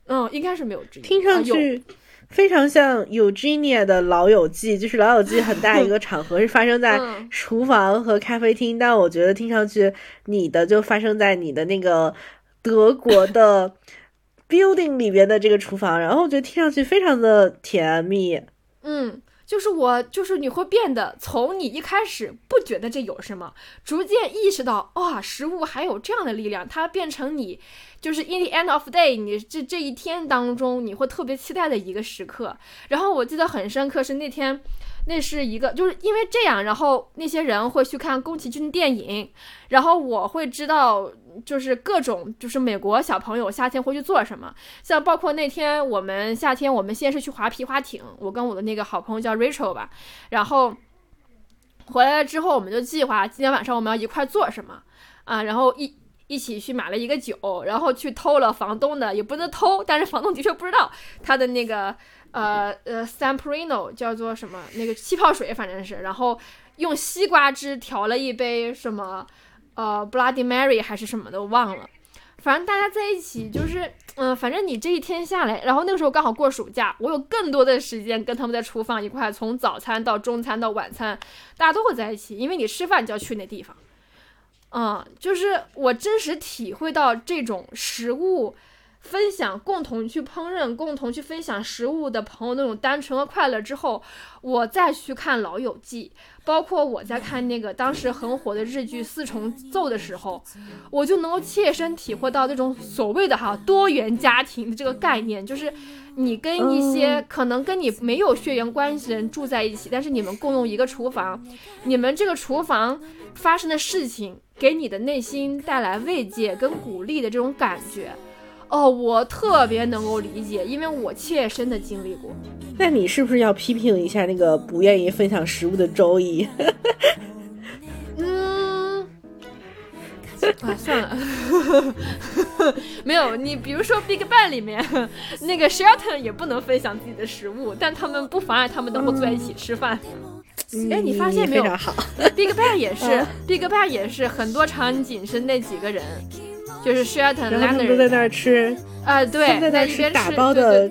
嗯，应该是没有之一。听上去。非常像 Eugenia 的老友记，就是老友记很大一个场合是发生在 厨房和咖啡厅，但我觉得听上去你的就发生在你的那个德国的 building 里边的这个厨房，然后我觉得听上去非常的甜蜜。嗯。就是我，就是你会变得从你一开始不觉得这有什么，逐渐意识到，哇，食物还有这样的力量，它变成你，就是 in the end of day，你这这一天当中你会特别期待的一个时刻。然后我记得很深刻是那天。那是一个，就是因为这样，然后那些人会去看宫崎骏电影，然后我会知道，就是各种，就是美国小朋友夏天会去做什么，像包括那天我们夏天，我们先是去划皮划艇，我跟我的那个好朋友叫 Rachel 吧，然后回来了之后，我们就计划今天晚上我们要一块做什么啊，然后一一起去买了一个酒，然后去偷了房东的，也不能偷，但是房东的确不知道他的那个。呃呃，Samprino 叫做什么？那个气泡水，反正是，然后用西瓜汁调了一杯什么，呃，Bloody Mary 还是什么的，我忘了。反正大家在一起就是，嗯，反正你这一天下来，然后那个时候刚好过暑假，我有更多的时间跟他们在厨房一块，从早餐到中餐到晚餐，大家都会在一起，因为你吃饭就要去那地方。嗯，就是我真实体会到这种食物。分享共同去烹饪、共同去分享食物的朋友那种单纯和快乐之后，我再去看《老友记》，包括我在看那个当时很火的日剧《四重奏》的时候，我就能够切身体会到这种所谓的哈多元家庭的这个概念，就是你跟一些可能跟你没有血缘关系的人住在一起，但是你们共用一个厨房，你们这个厨房发生的事情给你的内心带来慰藉跟鼓励的这种感觉。哦，我特别能够理解，因为我切身的经历过。那你是不是要批评一下那个不愿意分享食物的周易？嗯，啊，算了，没有你，比如说《Big Bang》里面那个 Shelton 也不能分享自己的食物，但他们不妨碍他们能够坐在一起吃饭。哎，你发现没有？Big Bang 也是，Big Bang 也是很多场景是那几个人。就是 Shelton，然后他们都在那儿吃啊，对，在那儿吃打包的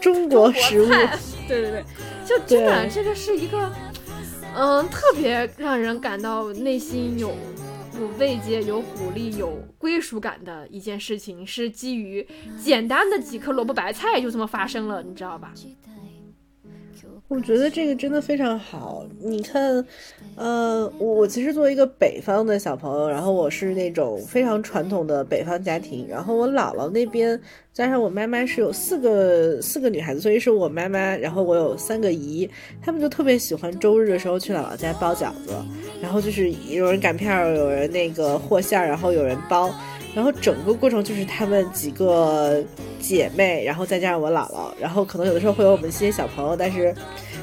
中国食物，对对对，就真的这个是一个嗯，特别让人感到内心有有慰藉、有鼓励、有归属感的一件事情，是基于简单的几颗萝卜白菜就这么发生了，你知道吧？我觉得这个真的非常好。你看，呃，我我其实作为一个北方的小朋友，然后我是那种非常传统的北方家庭，然后我姥姥那边加上我妈妈是有四个四个女孩子，所以是我妈妈，然后我有三个姨，他们就特别喜欢周日的时候去姥姥家包饺子，然后就是有人擀片儿，有人那个和馅儿，然后有人包。然后整个过程就是他们几个姐妹，然后再加上我姥姥，然后可能有的时候会有我们一些小朋友，但是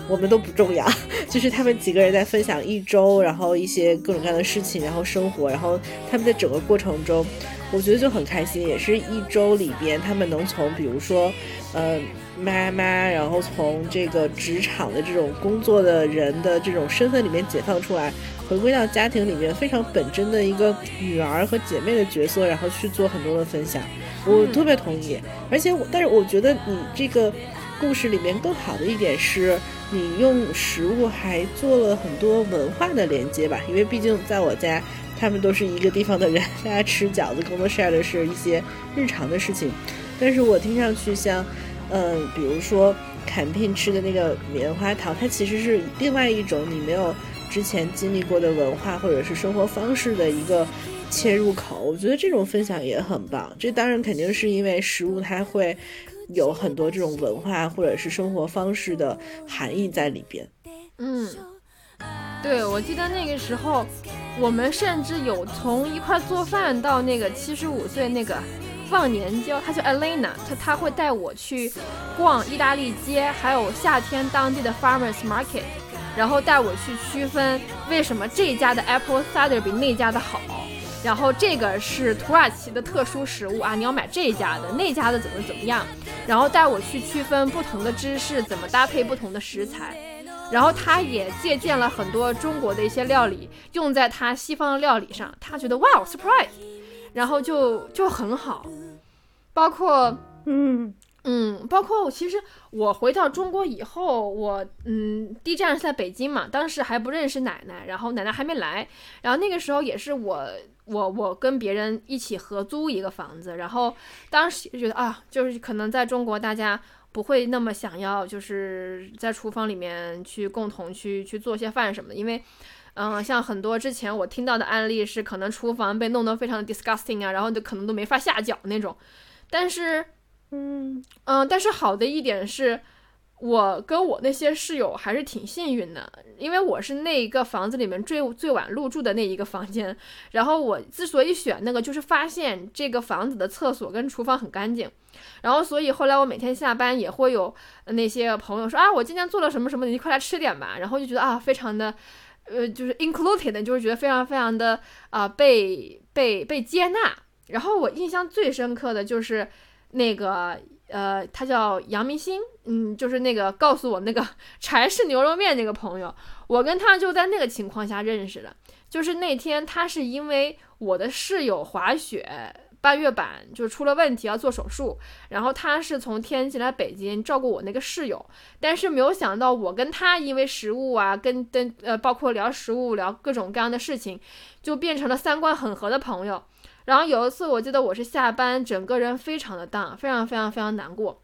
我们都不重要，就是他们几个人在分享一周，然后一些各种各样的事情，然后生活，然后他们在整个过程中，我觉得就很开心，也是一周里边他们能从比如说，呃，妈妈，然后从这个职场的这种工作的人的这种身份里面解放出来。回归到家庭里面非常本真的一个女儿和姐妹的角色，然后去做很多的分享，我特别同意。而且我，但是我觉得你这个故事里面更好的一点是，你用食物还做了很多文化的连接吧？因为毕竟在我家，他们都是一个地方的人，大家吃饺子更多 share 的是一些日常的事情。但是我听上去像，嗯，比如说坎聘吃的那个棉花糖，它其实是另外一种你没有。之前经历过的文化或者是生活方式的一个切入口，我觉得这种分享也很棒。这当然肯定是因为食物它会有很多这种文化或者是生活方式的含义在里边。嗯，对，我记得那个时候，我们甚至有从一块做饭到那个七十五岁那个忘年交，他叫 Elena，他他会带我去逛意大利街，还有夏天当地的 Farmers Market。然后带我去区分为什么这家的 apple cider 比那家的好，然后这个是土耳其的特殊食物啊，你要买这家的，那家的怎么怎么样？然后带我去区分不同的芝士怎么搭配不同的食材，然后他也借鉴了很多中国的一些料理，用在他西方的料理上，他觉得哇 surprise，然后就就很好，包括嗯。嗯，包括我其实我回到中国以后，我嗯第一站是在北京嘛，当时还不认识奶奶，然后奶奶还没来，然后那个时候也是我我我跟别人一起合租一个房子，然后当时就觉得啊，就是可能在中国大家不会那么想要，就是在厨房里面去共同去去做些饭什么的，因为嗯像很多之前我听到的案例是可能厨房被弄得非常的 disgusting 啊，然后就可能都没法下脚那种，但是。嗯嗯，但是好的一点是，我跟我那些室友还是挺幸运的，因为我是那一个房子里面最最晚入住的那一个房间。然后我之所以选那个，就是发现这个房子的厕所跟厨房很干净。然后所以后来我每天下班也会有那些朋友说啊，我今天做了什么什么，你快来吃点吧。然后就觉得啊，非常的，呃，就是 included，就是觉得非常非常的啊被被被接纳。然后我印象最深刻的就是。那个呃，他叫杨明星，嗯，就是那个告诉我那个 柴氏牛肉面那个朋友，我跟他就在那个情况下认识的。就是那天他是因为我的室友滑雪半月板就出了问题要做手术，然后他是从天津来北京照顾我那个室友，但是没有想到我跟他因为食物啊，跟跟呃，包括聊食物聊各种各样的事情，就变成了三观很合的朋友。然后有一次，我记得我是下班，整个人非常的 down，非常非常非常难过，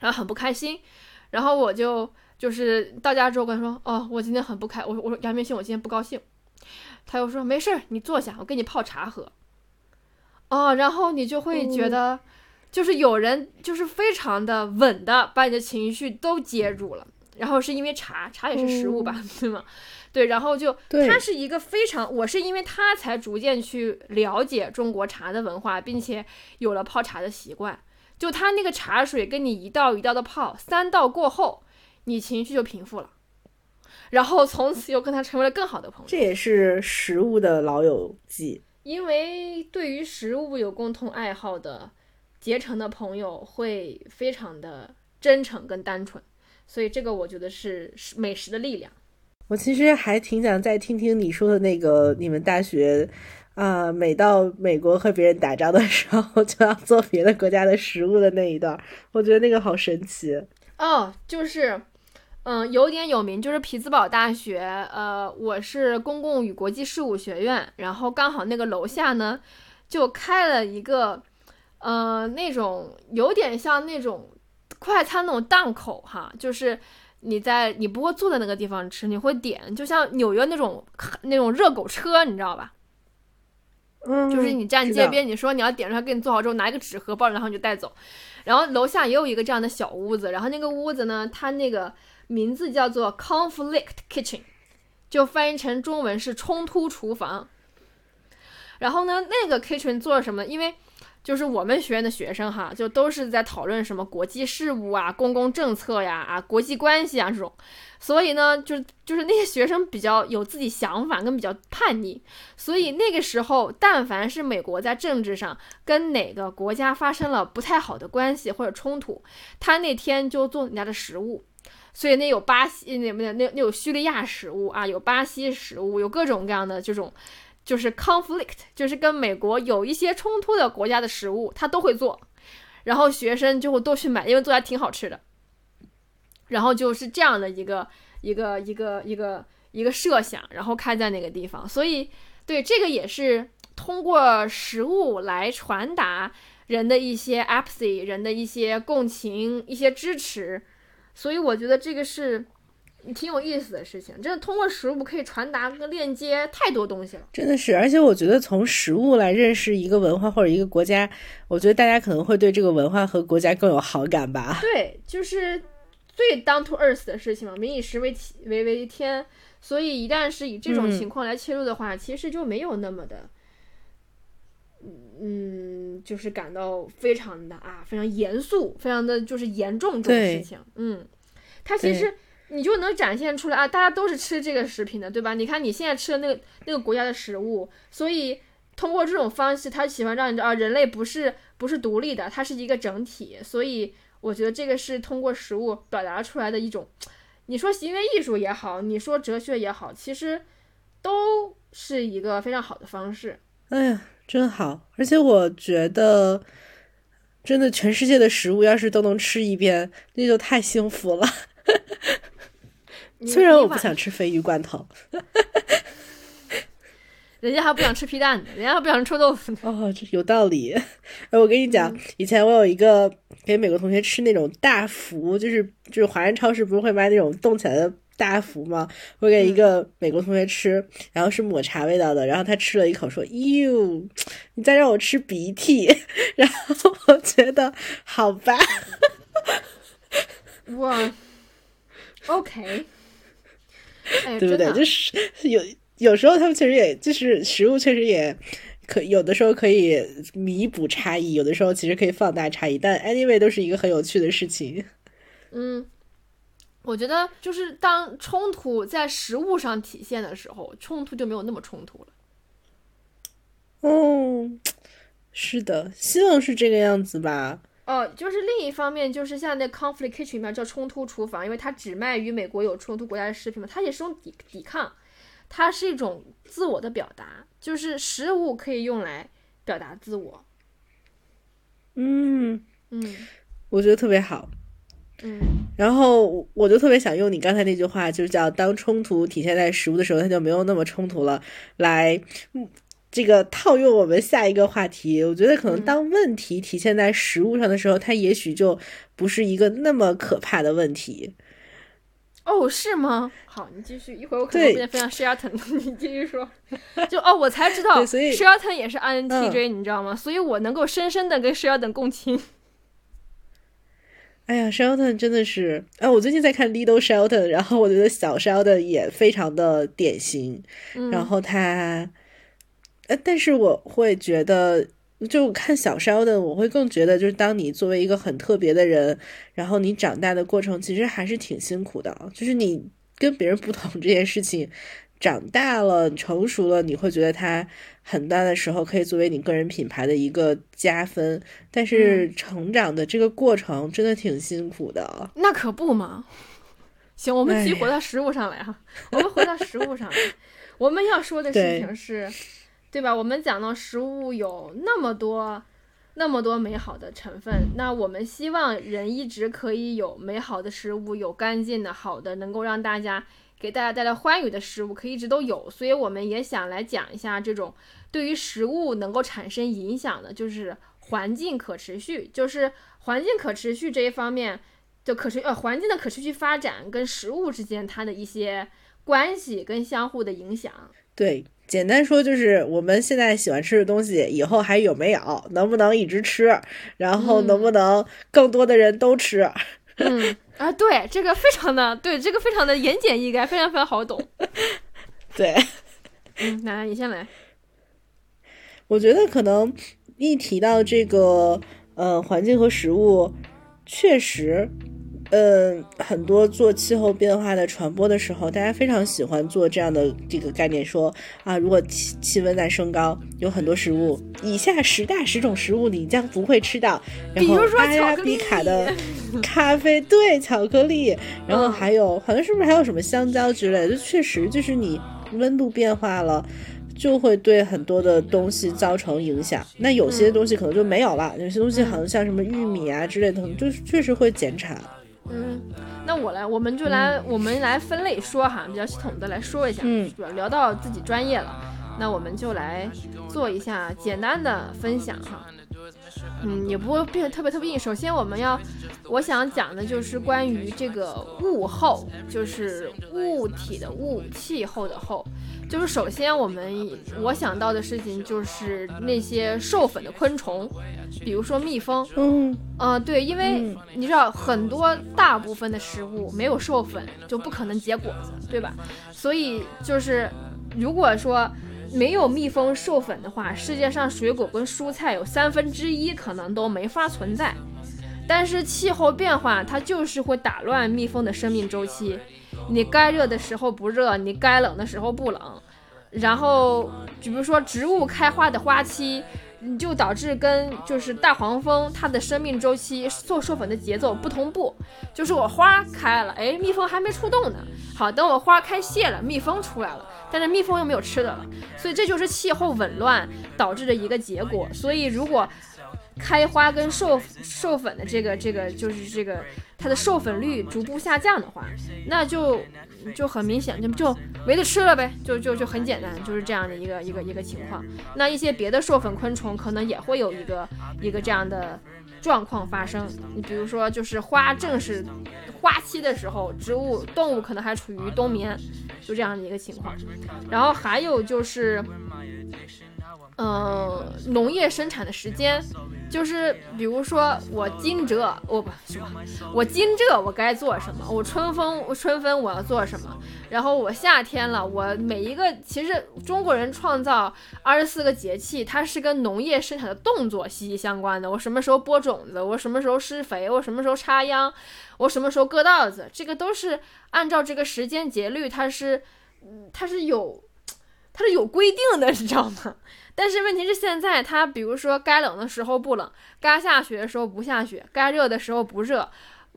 然后很不开心。然后我就就是到家之后跟他说：“哦，我今天很不开。”我说：“我说杨明星，我今天不高兴。”他又说：“没事儿，你坐下，我给你泡茶喝。”哦，然后你就会觉得，就是有人就是非常的稳的把你的情绪都接住了。然后是因为茶，茶也是食物吧，对吗？对，然后就他是一个非常，我是因为他才逐渐去了解中国茶的文化，并且有了泡茶的习惯。就他那个茶水跟你一道一道的泡，三道过后，你情绪就平复了，然后从此又跟他成为了更好的朋友。这也是食物的老友记，因为对于食物有共同爱好的结成的朋友会非常的真诚跟单纯，所以这个我觉得是美食的力量。我其实还挺想再听听你说的那个，你们大学啊，每到美国和别人打仗的时候 就要做别的国家的食物的那一段，我觉得那个好神奇哦。就是，嗯，有点有名，就是匹兹堡大学。呃，我是公共与国际事务学院，然后刚好那个楼下呢，就开了一个，呃，那种有点像那种快餐那种档口哈，就是你在你不会坐在那个地方吃，你会点，就像纽约那种那种热狗车，你知道吧？嗯，就是你站街边，你说你要点，出来给你做好之后拿一个纸盒包，然后你就带走。然后楼下也有一个这样的小屋子，然后那个屋子呢，它那个。名字叫做 Conflict Kitchen，就翻译成中文是冲突厨房。然后呢，那个 kitchen 做什么？因为就是我们学院的学生哈，就都是在讨论什么国际事务啊、公共政策呀、啊国际关系啊这种。所以呢，就就是那些学生比较有自己想法，跟比较叛逆。所以那个时候，但凡是美国在政治上跟哪个国家发生了不太好的关系或者冲突，他那天就做人家的食物。所以那有巴西那那那那有叙利亚食物啊，有巴西食物，有各种各样的这种，就是 conflict，就是跟美国有一些冲突的国家的食物，他都会做。然后学生就会都去买，因为做还挺好吃的。然后就是这样的一个一个一个一个一个设想，然后开在那个地方。所以对这个也是通过食物来传达人的一些 apathy，人的一些共情，一些支持。所以我觉得这个是挺有意思的事情，真的通过食物可以传达跟链接太多东西了。真的是，而且我觉得从食物来认识一个文化或者一个国家，我觉得大家可能会对这个文化和国家更有好感吧。对，就是最 down to earth 的事情嘛，民以食为为为天。所以一旦是以这种情况来切入的话，其实就没有那么的，嗯，就是感到非常的啊，非常严肃，非常的就是严重这种事情。嗯，它其实你就能展现出来啊，大家都是吃这个食品的，对吧？你看你现在吃的那个那个国家的食物，所以通过这种方式，他喜欢让你知道，人类不是不是独立的，它是一个整体。所以我觉得这个是通过食物表达出来的一种，你说行为艺术也好，你说哲学也好，其实都是一个非常好的方式。哎呀。真好，而且我觉得，真的全世界的食物要是都能吃一遍，那就太幸福了。虽然我不想吃鲱鱼罐头，人家还不想吃皮蛋呢，人家还不想吃臭豆腐呢。哦，这有道理。哎，我跟你讲，以前我有一个给美国同学吃那种大福，就是就是华人超市不是会卖那种冻起来的。大福吗？我给一个美国同学吃，然后是抹茶味道的，然后他吃了一口说：“哟，你再让我吃鼻涕。”然后我觉得好吧，哇，OK，对不对？就是有有时候他们确实也就是食物确实也可有的时候可以弥补差异，有的时候其实可以放大差异，但 anyway 都是一个很有趣的事情。嗯。我觉得就是当冲突在食物上体现的时候，冲突就没有那么冲突了。嗯，是的，希望是这个样子吧。哦，就是另一方面，就是像那 conflict kitchen 里面叫冲突厨房，因为它只卖与美国有冲突国家的食品嘛，它也是种抵抵抗，它是一种自我的表达，就是食物可以用来表达自我。嗯嗯，我觉得特别好。嗯，然后我就特别想用你刚才那句话，就是叫当冲突体现在食物的时候，它就没有那么冲突了。来，这个套用我们下一个话题，我觉得可能当问题体现在食物上的时候，它也许就不是一个那么可怕的问题。哦，是吗？好，你继续，一会儿我可能变非常 Shelton，你继续说。就哦，我才知道，Shelton 也是 INTJ，你知道吗？所以我能够深深的跟 Shelton 共情。哎呀，Shelton 真的是啊！我最近在看 Little Shelton，然后我觉得小 Shelton 也非常的典型。然后他，呃，但是我会觉得，就看小 Shelton，我会更觉得，就是当你作为一个很特别的人，然后你长大的过程其实还是挺辛苦的。就是你跟别人不同这件事情。长大了，成熟了，你会觉得它很大的时候可以作为你个人品牌的一个加分。但是成长的这个过程真的挺辛苦的。那可不嘛。行，我们继续回到食物上来哈。我们回到食物上来，我们要说的事情是，对吧？我们讲到食物有那么多那么多美好的成分，那我们希望人一直可以有美好的食物，有干净的、好的，能够让大家给大家带来欢愉的食物，可以一直都有。所以我们也想来讲一下这种对于食物能够产生影响的，就是环境可持续，就是环境可持续这一方面，就可持呃环境的可持续发展跟食物之间它的一些关系跟相互的影响。对。简单说就是我们现在喜欢吃的东西，以后还有没有？能不能一直吃？然后能不能更多的人都吃？嗯 啊，对，这个非常的对，这个非常的言简意赅，非常非常好懂。对，嗯，奶奶你先来。我觉得可能一提到这个，呃，环境和食物，确实。嗯，很多做气候变化的传播的时候，大家非常喜欢做这样的这个概念，说啊，如果气气温在升高，有很多食物，以下十大十种食物你将不会吃到，然后阿拉比卡的咖啡，对，巧克力，然 后还有好像是不是还有什么香蕉之类的，确实就是你温度变化了，就会对很多的东西造成影响。那有些东西可能就没有了，有些东西好像像什么玉米啊之类的，就是确实会减产。嗯，那我来，我们就来，我们来分类说哈，比较系统的来说一下。嗯，主要聊到自己专业了，那我们就来做一下简单的分享哈。嗯，也不会变得特别特别硬。首先，我们要我想讲的就是关于这个物候，就是物体的物，气候的候。就是首先，我们我想到的事情就是那些授粉的昆虫，比如说蜜蜂。嗯，呃，对，因为你知道很多大部分的食物没有授粉就不可能结果子，对吧？所以就是如果说没有蜜蜂授粉的话，世界上水果跟蔬菜有三分之一可能都没法存在。但是气候变化它就是会打乱蜜蜂的生命周期。你该热的时候不热，你该冷的时候不冷，然后比如说植物开花的花期，你就导致跟就是大黄蜂它的生命周期做授粉的节奏不同步，就是我花开了，哎，蜜蜂还没出动呢，好，等我花开谢了，蜜蜂出来了，但是蜜蜂又没有吃的了，所以这就是气候紊乱导致的一个结果。所以如果开花跟授授粉的这个这个就是这个它的授粉率逐步下降的话，那就就很明显就就没得吃了呗，就就就很简单，就是这样的一个一个一个情况。那一些别的授粉昆虫可能也会有一个一个这样的状况发生。你比如说，就是花正是花期的时候，植物动物可能还处于冬眠，就这样的一个情况。然后还有就是，嗯，农业生产的时间。就是比如说我惊蛰，我不是吧？我惊蛰我该做什么？我春风春分我要做什么？然后我夏天了，我每一个其实中国人创造二十四个节气，它是跟农业生产的动作息息相关的。我什么时候播种子？我什么时候施肥？我什么时候插秧？我什么时候割稻子？这个都是按照这个时间节律，它是它是有它是有规定的，你知道吗？但是问题是，现在它比如说该冷的时候不冷，该下雪的时候不下雪，该热的时候不热，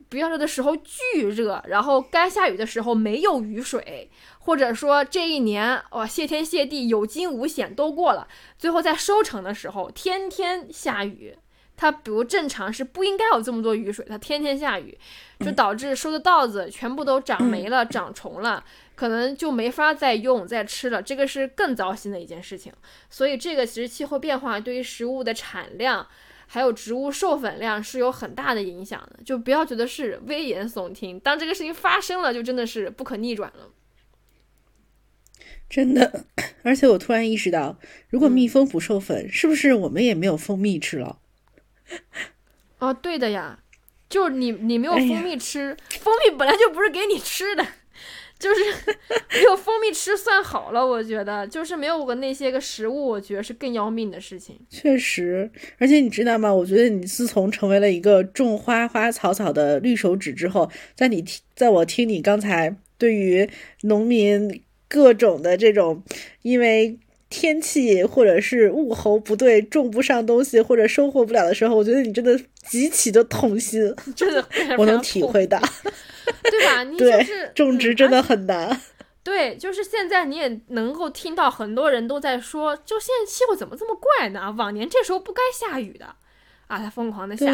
不要热的时候巨热，然后该下雨的时候没有雨水，或者说这一年哇谢天谢地有惊无险都过了，最后在收成的时候天天下雨。它比如正常是不应该有这么多雨水，它天天下雨，就导致收的稻子全部都长 霉了、长虫了，可能就没法再用、再吃了。这个是更糟心的一件事情。所以这个其实气候变化对于食物的产量，还有植物授粉量是有很大的影响的。就不要觉得是危言耸听，当这个事情发生了，就真的是不可逆转了。真的，而且我突然意识到，如果蜜蜂不授粉，是不是我们也没有蜂蜜吃了？哦，对的呀，就是你，你没有蜂蜜吃，蜂蜜本来就不是给你吃的，就是 没有蜂蜜吃算好了。我觉得，就是没有个那些个食物，我觉得是更要命的事情。确实，而且你知道吗？我觉得你自从成为了一个种花花草草的绿手指之后，在你，在我听你刚才对于农民各种的这种，因为。天气或者是物候不对，种不上东西或者收获不了的时候，我觉得你真的极其的痛心，真的，我能体会到，对吧？你就是种植真的很难。对，就是现在你也能够听到很多人都在说，就现在气候怎么这么怪呢？往年这时候不该下雨的，啊，它疯狂的下，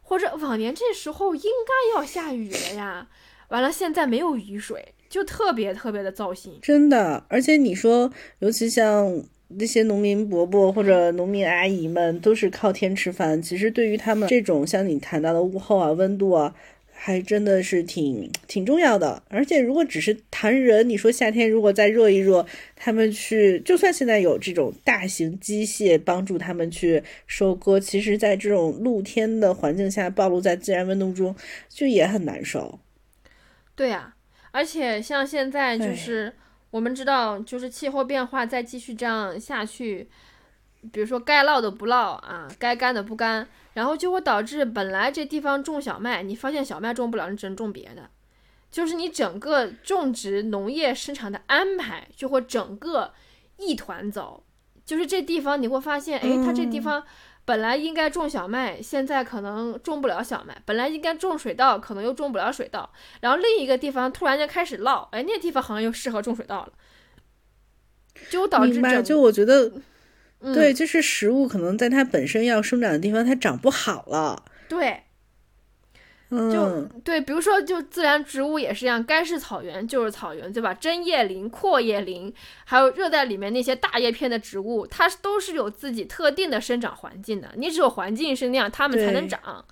或者往年这时候应该要下雨了呀，完了现在没有雨水，就特别特别的糟心。真的，而且你说，尤其像那些农民伯伯或者农民阿姨们，都是靠天吃饭，其实对于他们这种像你谈到的物候啊、温度啊。还真的是挺挺重要的，而且如果只是谈人，你说夏天如果再热一热，他们去，就算现在有这种大型机械帮助他们去收割，其实在这种露天的环境下暴露在自然温度中，就也很难受。对呀，而且像现在就是我们知道，就是气候变化再继续这样下去，比如说该涝的不涝啊，该干的不干。然后就会导致本来这地方种小麦，你发现小麦种不了，你只能种别的，就是你整个种植农业生产的安排就会整个一团糟。就是这地方你会发现，哎，它这地方本来应该种小麦，现在可能种不了小麦；本来应该种水稻，可能又种不了水稻。然后另一个地方突然间开始涝，哎，那地方好像又适合种水稻了，就导致整就我觉得。对，就是食物可能在它本身要生长的地方，它长不好了。对，就对，比如说，就自然植物也是一样，该是草原就是草原，对吧？针叶林、阔叶林，还有热带里面那些大叶片的植物，它都是有自己特定的生长环境的。你只有环境是那样，它们才能长。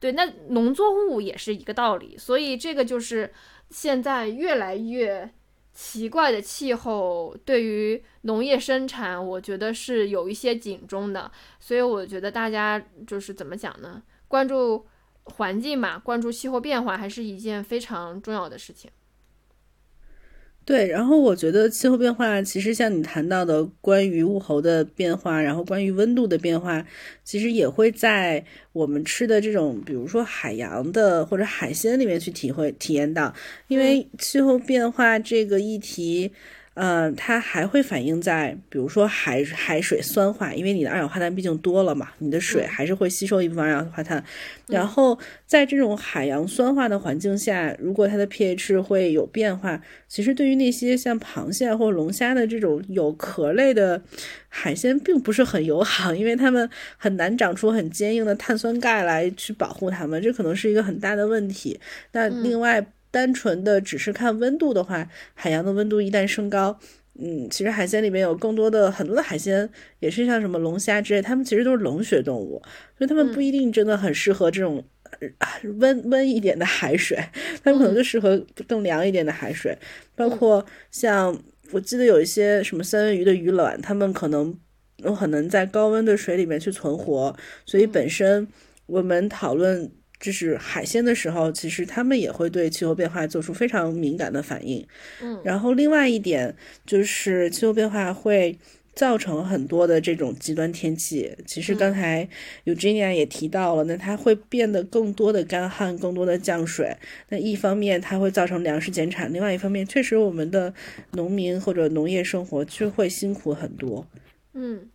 对，那农作物也是一个道理。所以这个就是现在越来越。奇怪的气候对于农业生产，我觉得是有一些警钟的，所以我觉得大家就是怎么讲呢？关注环境嘛，关注气候变化，还是一件非常重要的事情。对，然后我觉得气候变化其实像你谈到的关于物候的变化，然后关于温度的变化，其实也会在我们吃的这种，比如说海洋的或者海鲜里面去体会体验到，因为气候变化这个议题。嗯，它还会反映在，比如说海海水酸化，因为你的二氧化碳毕竟多了嘛，你的水还是会吸收一部分二氧化碳。然后在这种海洋酸化的环境下，如果它的 pH 会有变化，其实对于那些像螃蟹或龙虾的这种有壳类的海鲜，并不是很友好，因为它们很难长出很坚硬的碳酸钙来去保护它们，这可能是一个很大的问题。那另外。单纯的只是看温度的话，海洋的温度一旦升高，嗯，其实海鲜里面有更多的很多的海鲜也是像什么龙虾之类，它们其实都是冷血动物，所以它们不一定真的很适合这种温温一点的海水，它们可能就适合更凉一点的海水。包括像我记得有一些什么三文鱼的鱼卵，它们可能有可能在高温的水里面去存活，所以本身我们讨论。就是海鲜的时候，其实他们也会对气候变化做出非常敏感的反应。嗯，然后另外一点就是气候变化会造成很多的这种极端天气。其实刚才 Eugenia 也提到了，那它会变得更多的干旱，更多的降水。那一方面它会造成粮食减产，另外一方面确实我们的农民或者农业生活就会辛苦很多。嗯，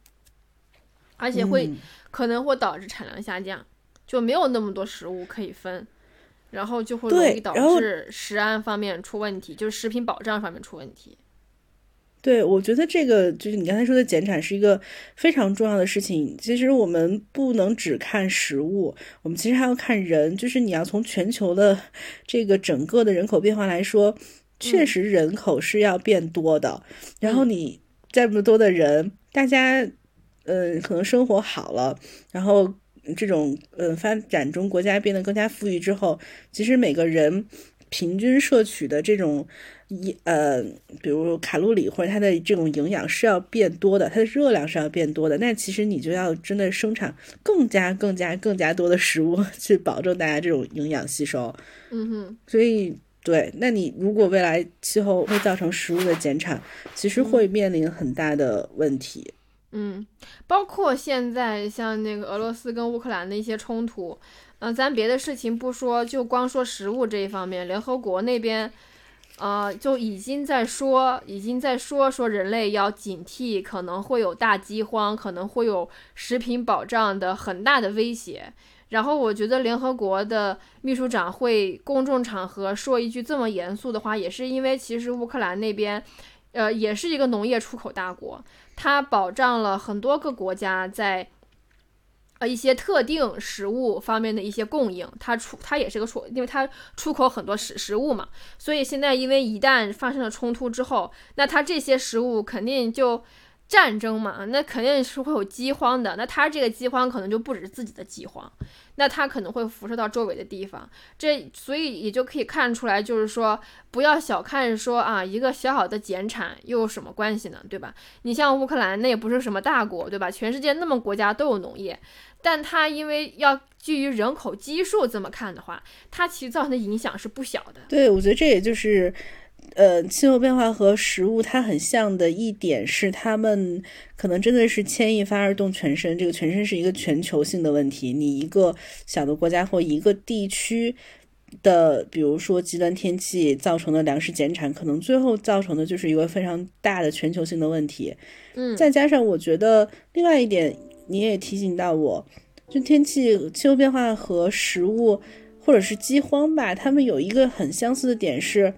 而且会可能会导致产量下降。就没有那么多食物可以分，然后就会容易导致食安方面出问题，就是食品保障方面出问题。对，我觉得这个就是你刚才说的减产是一个非常重要的事情。其实我们不能只看食物，我们其实还要看人。就是你要从全球的这个整个的人口变化来说，确实人口是要变多的。然后你这么多的人，大家嗯可能生活好了，然后。这种呃发展中国家变得更加富裕之后，其实每个人平均摄取的这种一呃，比如卡路里或者它的这种营养是要变多的，它的热量是要变多的。那其实你就要真的生产更加更加更加多的食物，去保证大家这种营养吸收。嗯哼，所以对，那你如果未来气候会造成食物的减产，其实会面临很大的问题。嗯，包括现在像那个俄罗斯跟乌克兰的一些冲突，嗯，咱别的事情不说，就光说食物这一方面，联合国那边，呃，就已经在说，已经在说说人类要警惕，可能会有大饥荒，可能会有食品保障的很大的威胁。然后我觉得联合国的秘书长会公众场合说一句这么严肃的话，也是因为其实乌克兰那边，呃，也是一个农业出口大国。它保障了很多个国家在，呃一些特定食物方面的一些供应，它出它也是个出，因为它出口很多食食物嘛，所以现在因为一旦发生了冲突之后，那它这些食物肯定就。战争嘛，那肯定是会有饥荒的。那他这个饥荒可能就不止自己的饥荒，那他可能会辐射到周围的地方。这所以也就可以看出来，就是说不要小看说啊一个小小的减产又有什么关系呢？对吧？你像乌克兰，那也不是什么大国，对吧？全世界那么国家都有农业，但它因为要基于人口基数这么看的话，它其实造成的影响是不小的。对，我觉得这也就是。呃，气候变化和食物它很像的一点是，它们可能真的是牵一发而动全身。这个全身是一个全球性的问题。你一个小的国家或一个地区的，比如说极端天气造成的粮食减产，可能最后造成的就是一个非常大的全球性的问题。嗯，再加上我觉得另外一点，你也提醒到我，就天气、气候变化和食物或者是饥荒吧，他们有一个很相似的点是。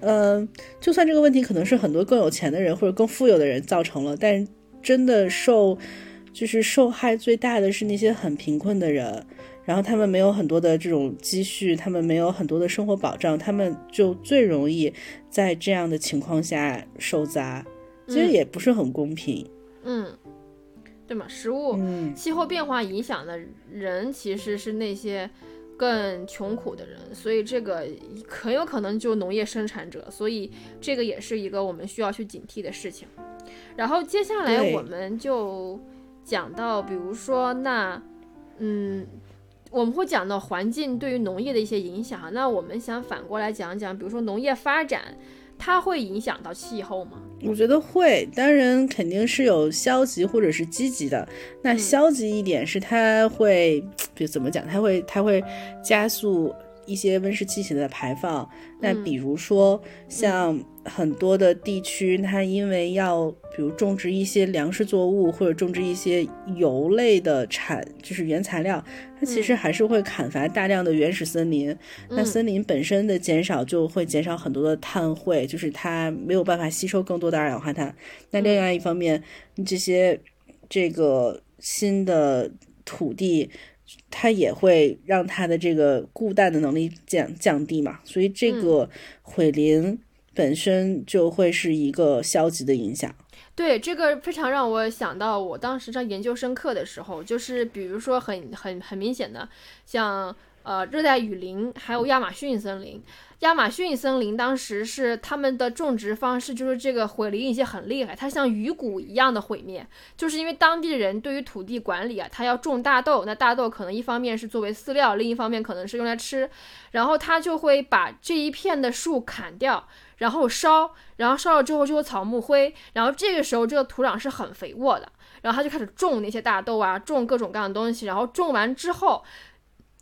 嗯，就算这个问题可能是很多更有钱的人或者更富有的人造成了，但真的受就是受害最大的是那些很贫困的人，然后他们没有很多的这种积蓄，他们没有很多的生活保障，他们就最容易在这样的情况下受砸，其实也不是很公平。嗯，对嘛？食物、气候变化影响的人其实是那些。更穷苦的人，所以这个很有可能就农业生产者，所以这个也是一个我们需要去警惕的事情。然后接下来我们就讲到，比如说那，嗯，我们会讲到环境对于农业的一些影响。那我们想反过来讲讲，比如说农业发展。它会影响到气候吗？我觉得会，当然肯定是有消极或者是积极的。那消极一点是它会，就怎么讲？它会它会加速。一些温室气体的排放，那比如说像很多的地区，它因为要比如种植一些粮食作物或者种植一些油类的产，就是原材料，它其实还是会砍伐大量的原始森林。那森林本身的减少就会减少很多的碳汇，就是它没有办法吸收更多的二氧化碳。那另外一方面，这些这个新的土地。它也会让它的这个固氮的能力降降低嘛，所以这个毁林本身就会是一个消极的影响。对，这个非常让我想到我当时上研究生课的时候，就是比如说很很很明显的，像呃热带雨林，还有亚马逊森林。亚马逊森林当时是他们的种植方式，就是这个毁林一些很厉害，它像鱼骨一样的毁灭，就是因为当地人对于土地管理啊，他要种大豆，那大豆可能一方面是作为饲料，另一方面可能是用来吃，然后他就会把这一片的树砍掉，然后烧，然后烧了之后就有草木灰，然后这个时候这个土壤是很肥沃的，然后他就开始种那些大豆啊，种各种各样的东西，然后种完之后。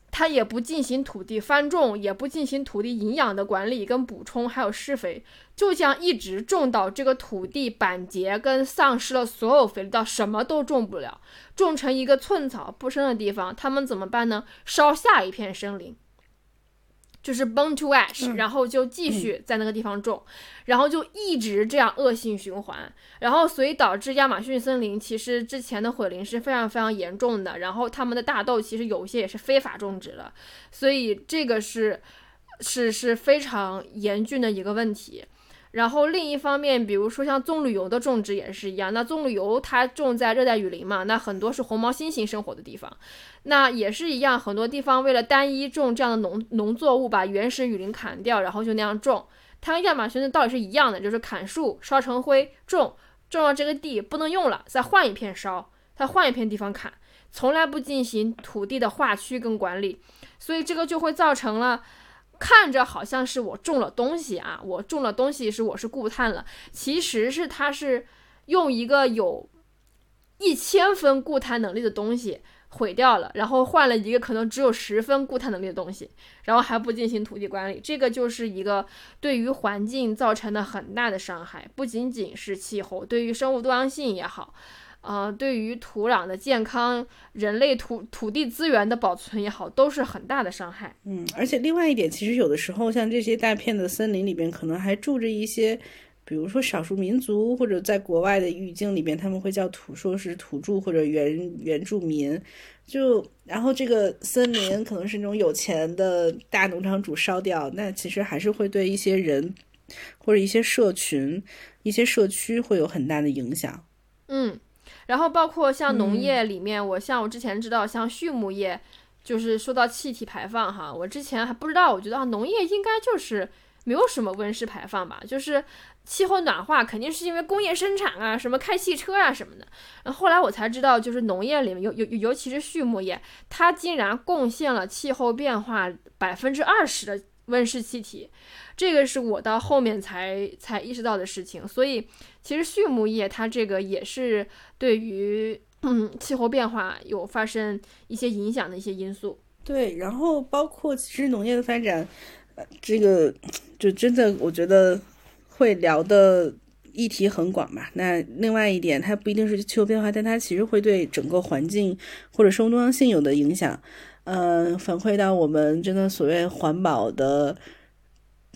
他也不进行土地翻种，也不进行土地营养的管理跟补充，还有施肥，就这样一直种到这个土地板结跟丧失了所有肥力，到什么都种不了，种成一个寸草不生的地方，他们怎么办呢？烧下一片森林。就是 burn to ash，然后就继续在那个地方种，然后就一直这样恶性循环，然后所以导致亚马逊森林其实之前的毁林是非常非常严重的，然后他们的大豆其实有些也是非法种植的，所以这个是是是非常严峻的一个问题。然后另一方面，比如说像棕榈油的种植也是一样。那棕榈油它种在热带雨林嘛，那很多是红毛猩猩生活的地方，那也是一样。很多地方为了单一种这样的农农作物，把原始雨林砍掉，然后就那样种。它跟亚马逊的道理是一样的，就是砍树烧成灰，种种到这个地不能用了，再换一片烧，再换一片地方砍，从来不进行土地的划区跟管理，所以这个就会造成了。看着好像是我种了东西啊，我种了东西是我是固碳了，其实是它是用一个有一千分固碳能力的东西毁掉了，然后换了一个可能只有十分固碳能力的东西，然后还不进行土地管理，这个就是一个对于环境造成的很大的伤害，不仅仅是气候，对于生物多样性也好。啊，对于土壤的健康、人类土土地资源的保存也好，都是很大的伤害。嗯，而且另外一点，其实有的时候像这些大片的森林里边，可能还住着一些比如说少数民族，或者在国外的语境里边，他们会叫土，说是土著或者原原住民。就然后这个森林可能是那种有钱的大农场主烧掉，那其实还是会对一些人或者一些社群、一些社区会有很大的影响。嗯，然后包括像农业里面，我像我之前知道，像畜牧业，就是说到气体排放哈，我之前还不知道，我觉得啊，农业应该就是没有什么温室排放吧，就是气候暖化肯定是因为工业生产啊，什么开汽车啊什么的。然后后来我才知道，就是农业里面，尤尤尤其是畜牧业，它竟然贡献了气候变化百分之二十的温室气体。这个是我到后面才才意识到的事情，所以其实畜牧业它这个也是对于嗯气候变化有发生一些影响的一些因素。对，然后包括其实农业的发展，呃，这个就真的我觉得会聊的议题很广嘛。那另外一点，它不一定是气候变化，但它其实会对整个环境或者生物多样性有的影响，嗯，反馈到我们真的所谓环保的。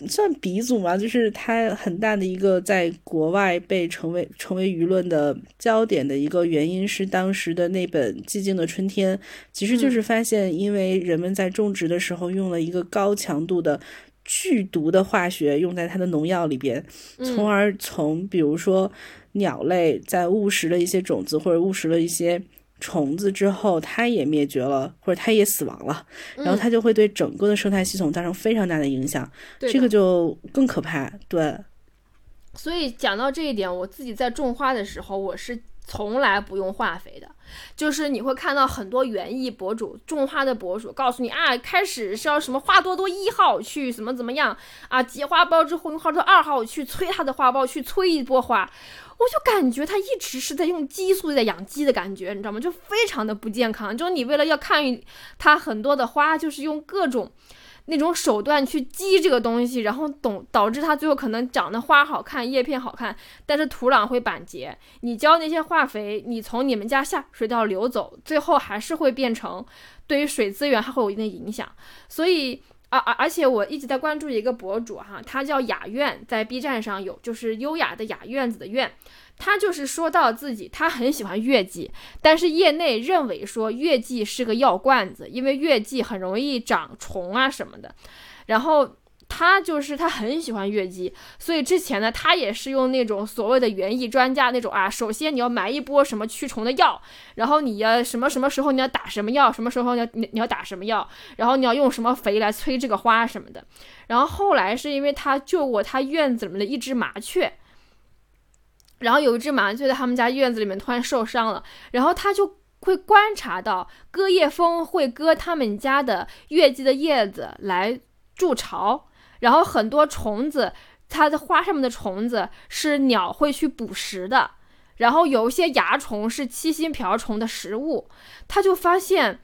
算鼻祖嘛，就是他很大的一个在国外被成为成为舆论的焦点的一个原因是当时的那本《寂静的春天》，其实就是发现，因为人们在种植的时候用了一个高强度的剧毒的化学用在它的农药里边，从而从比如说鸟类在误食了一些种子或者误食了一些。虫子之后，它也灭绝了，或者它也死亡了，然后它就会对整个的生态系统造成非常大的影响，这个就更可怕。对，所以讲到这一点，我自己在种花的时候，我是从来不用化肥的。就是你会看到很多园艺博主、种花的博主告诉你啊，开始是要什么花多多一号去怎么怎么样啊，结花苞之后用花多二号去催它的花苞，去催一波花。我就感觉他一直是在用激素在养鸡的感觉，你知道吗？就非常的不健康。就是你为了要看它很多的花，就是用各种那种手段去激这个东西，然后导导致它最后可能长得花好看，叶片好看，但是土壤会板结。你浇那些化肥，你从你们家下水道流走，最后还是会变成对于水资源还会有一定影响。所以。而而而且我一直在关注一个博主哈，他叫雅苑，在 B 站上有，就是优雅的雅院子的院，他就是说到自己他很喜欢月季，但是业内认为说月季是个药罐子，因为月季很容易长虫啊什么的，然后。他就是他很喜欢月季，所以之前呢，他也是用那种所谓的园艺专家那种啊，首先你要买一波什么驱虫的药，然后你要什么什么时候你要打什么药，什么时候你要你你要打什么药，然后你要用什么肥来催这个花什么的。然后后来是因为他救过他院子里面的一只麻雀，然后有一只麻雀在他们家院子里面突然受伤了，然后他就会观察到割叶蜂会割他们家的月季的叶子来筑巢。然后很多虫子，它的花上面的虫子是鸟会去捕食的，然后有一些蚜虫是七星瓢虫的食物。他就发现，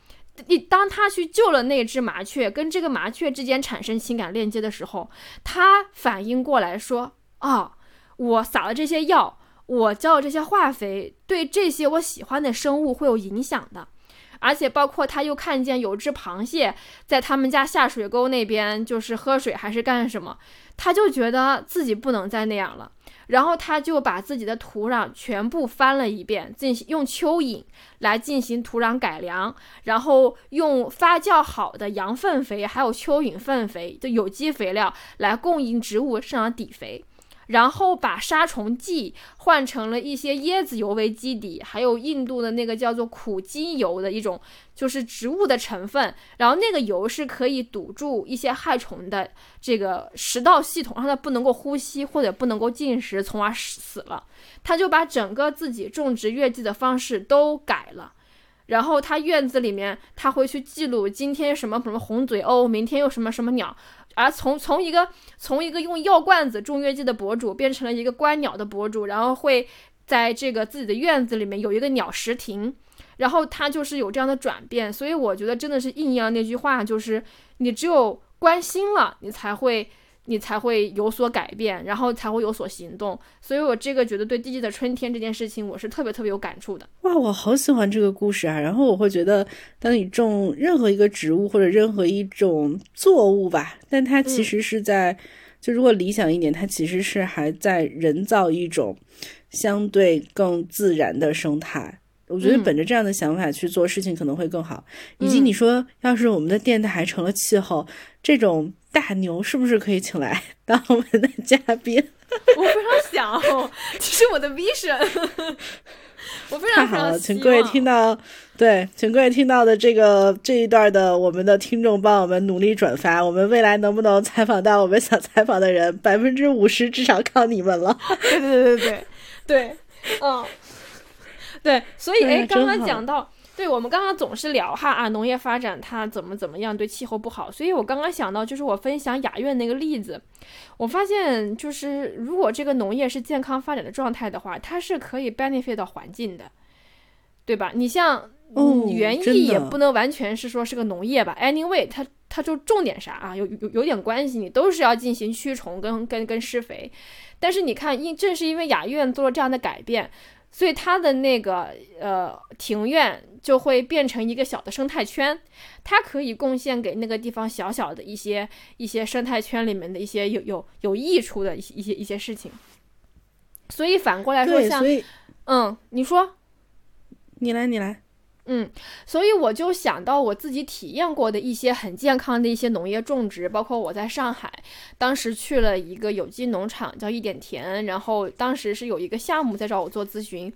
你当他去救了那只麻雀，跟这个麻雀之间产生情感链接的时候，他反应过来说：“啊，我撒了这些药，我浇了这些化肥，对这些我喜欢的生物会有影响的。”而且包括他又看见有只螃蟹在他们家下水沟那边，就是喝水还是干什么，他就觉得自己不能再那样了。然后他就把自己的土壤全部翻了一遍，进行用蚯蚓来进行土壤改良，然后用发酵好的羊粪肥还有蚯蚓粪肥的有机肥料来供应植物生长底肥。然后把杀虫剂换成了一些椰子油为基底，还有印度的那个叫做苦精油的一种，就是植物的成分。然后那个油是可以堵住一些害虫的这个食道系统，让它不能够呼吸或者不能够进食，从而死了。他就把整个自己种植月季的方式都改了。然后他院子里面他会去记录今天什么什么红嘴鸥，明天又什么什么鸟。而从从一个从一个用药罐子种月季的博主，变成了一个观鸟的博主，然后会在这个自己的院子里面有一个鸟食亭，然后他就是有这样的转变，所以我觉得真的是应验了那句话，就是你只有关心了，你才会。你才会有所改变，然后才会有所行动。所以我这个觉得对弟弟的春天这件事情，我是特别特别有感触的。哇，我好喜欢这个故事啊！然后我会觉得，当你种任何一个植物或者任何一种作物吧，但它其实是在就如果理想一点，它其实是还在人造一种相对更自然的生态。我觉得本着这样的想法去做事情可能会更好。以及你说，要是我们的电台成了气候，这种大牛是不是可以请来 当我们的嘉宾？我非常想，这是我的 vision。我非常太好了，请各位听到，对，请各位听到的这个这一段的我们的听众帮我们努力转发，我们未来能不能采访到我们想采访的人，百分之五十至少靠你们了。对对对对对，嗯，对，所以哎，刚刚讲到。对我们刚刚总是聊哈啊，农业发展它怎么怎么样对气候不好，所以我刚刚想到就是我分享雅苑那个例子，我发现就是如果这个农业是健康发展的状态的话，它是可以 benefit 到环境的，对吧？你像园艺也不能完全是说是个农业吧，anyway 它它就种点啥啊，有有有点关系，你都是要进行驱虫跟跟跟施肥，但是你看因正是因为雅苑做了这样的改变。所以它的那个呃庭院就会变成一个小的生态圈，它可以贡献给那个地方小小的一些一些生态圈里面的一些有有有益处的一些一些一些事情。所以反过来说，像嗯，你说，你来，你来。嗯，所以我就想到我自己体验过的一些很健康的一些农业种植，包括我在上海，当时去了一个有机农场叫一点田，然后当时是有一个项目在找我做咨询，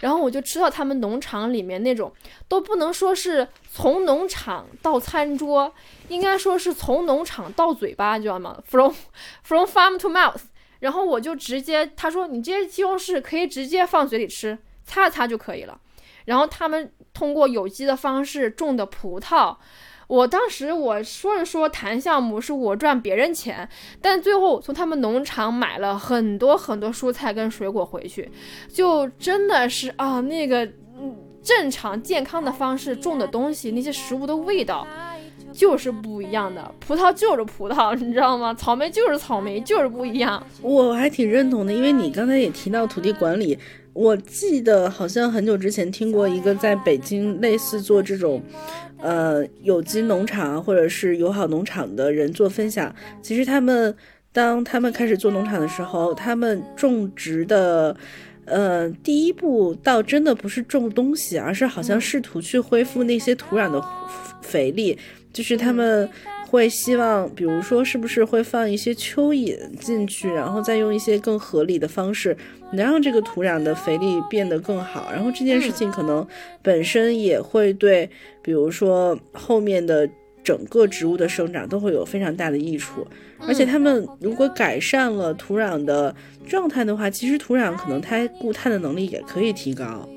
然后我就知道他们农场里面那种都不能说是从农场到餐桌，应该说是从农场到嘴巴，知道吗？From from farm to mouth，然后我就直接他说你这些西红柿可以直接放嘴里吃，擦擦就可以了。然后他们通过有机的方式种的葡萄，我当时我说着说谈项目是我赚别人钱，但最后从他们农场买了很多很多蔬菜跟水果回去，就真的是啊那个正常健康的方式种的东西，那些食物的味道就是不一样的，葡萄就是葡萄，你知道吗？草莓就是草莓，就是不一样。我还挺认同的，因为你刚才也提到土地管理。我记得好像很久之前听过一个在北京类似做这种，呃，有机农场或者是友好农场的人做分享。其实他们当他们开始做农场的时候，他们种植的，呃，第一步倒真的不是种东西，而是好像试图去恢复那些土壤的肥力，就是他们。会希望，比如说，是不是会放一些蚯蚓进去，然后再用一些更合理的方式，能让这个土壤的肥力变得更好。然后这件事情可能本身也会对，比如说后面的整个植物的生长都会有非常大的益处。而且它们如果改善了土壤的状态的话，其实土壤可能它固碳的能力也可以提高。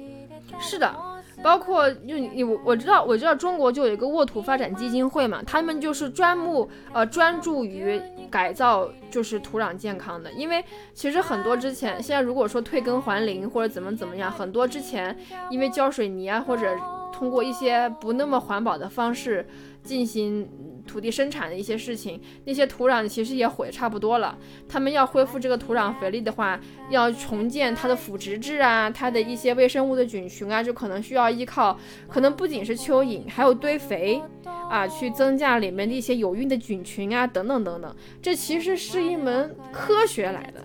是的。包括就你我我知道我知道中国就有一个沃土发展基金会嘛，他们就是专目呃专注于改造就是土壤健康的，因为其实很多之前现在如果说退耕还林或者怎么怎么样，很多之前因为浇水泥啊或者通过一些不那么环保的方式进行。土地生产的一些事情，那些土壤其实也毁差不多了。他们要恢复这个土壤肥力的话，要重建它的腐殖质啊，它的一些微生物的菌群啊，就可能需要依靠，可能不仅是蚯蚓，还有堆肥啊，去增加里面的一些有用的菌群啊，等等等等。这其实是一门科学来的，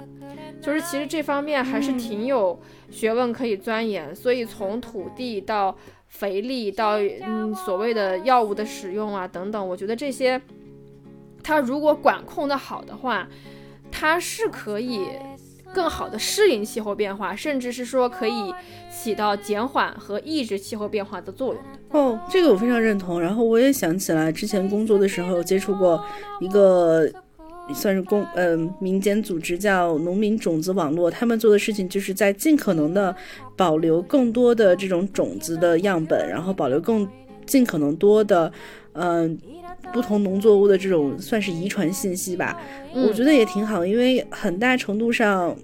就是其实这方面还是挺有学问可以钻研。所以从土地到肥力到嗯所谓的药物的使用啊等等，我觉得这些，它如果管控的好的话，它是可以更好的适应气候变化，甚至是说可以起到减缓和抑制气候变化的作用的。哦，这个我非常认同。然后我也想起来之前工作的时候接触过一个。算是公嗯民间组织叫农民种子网络，他们做的事情就是在尽可能的保留更多的这种种子的样本，然后保留更尽可能多的嗯不同农作物的这种算是遗传信息吧。我觉得也挺好，因为很大程度上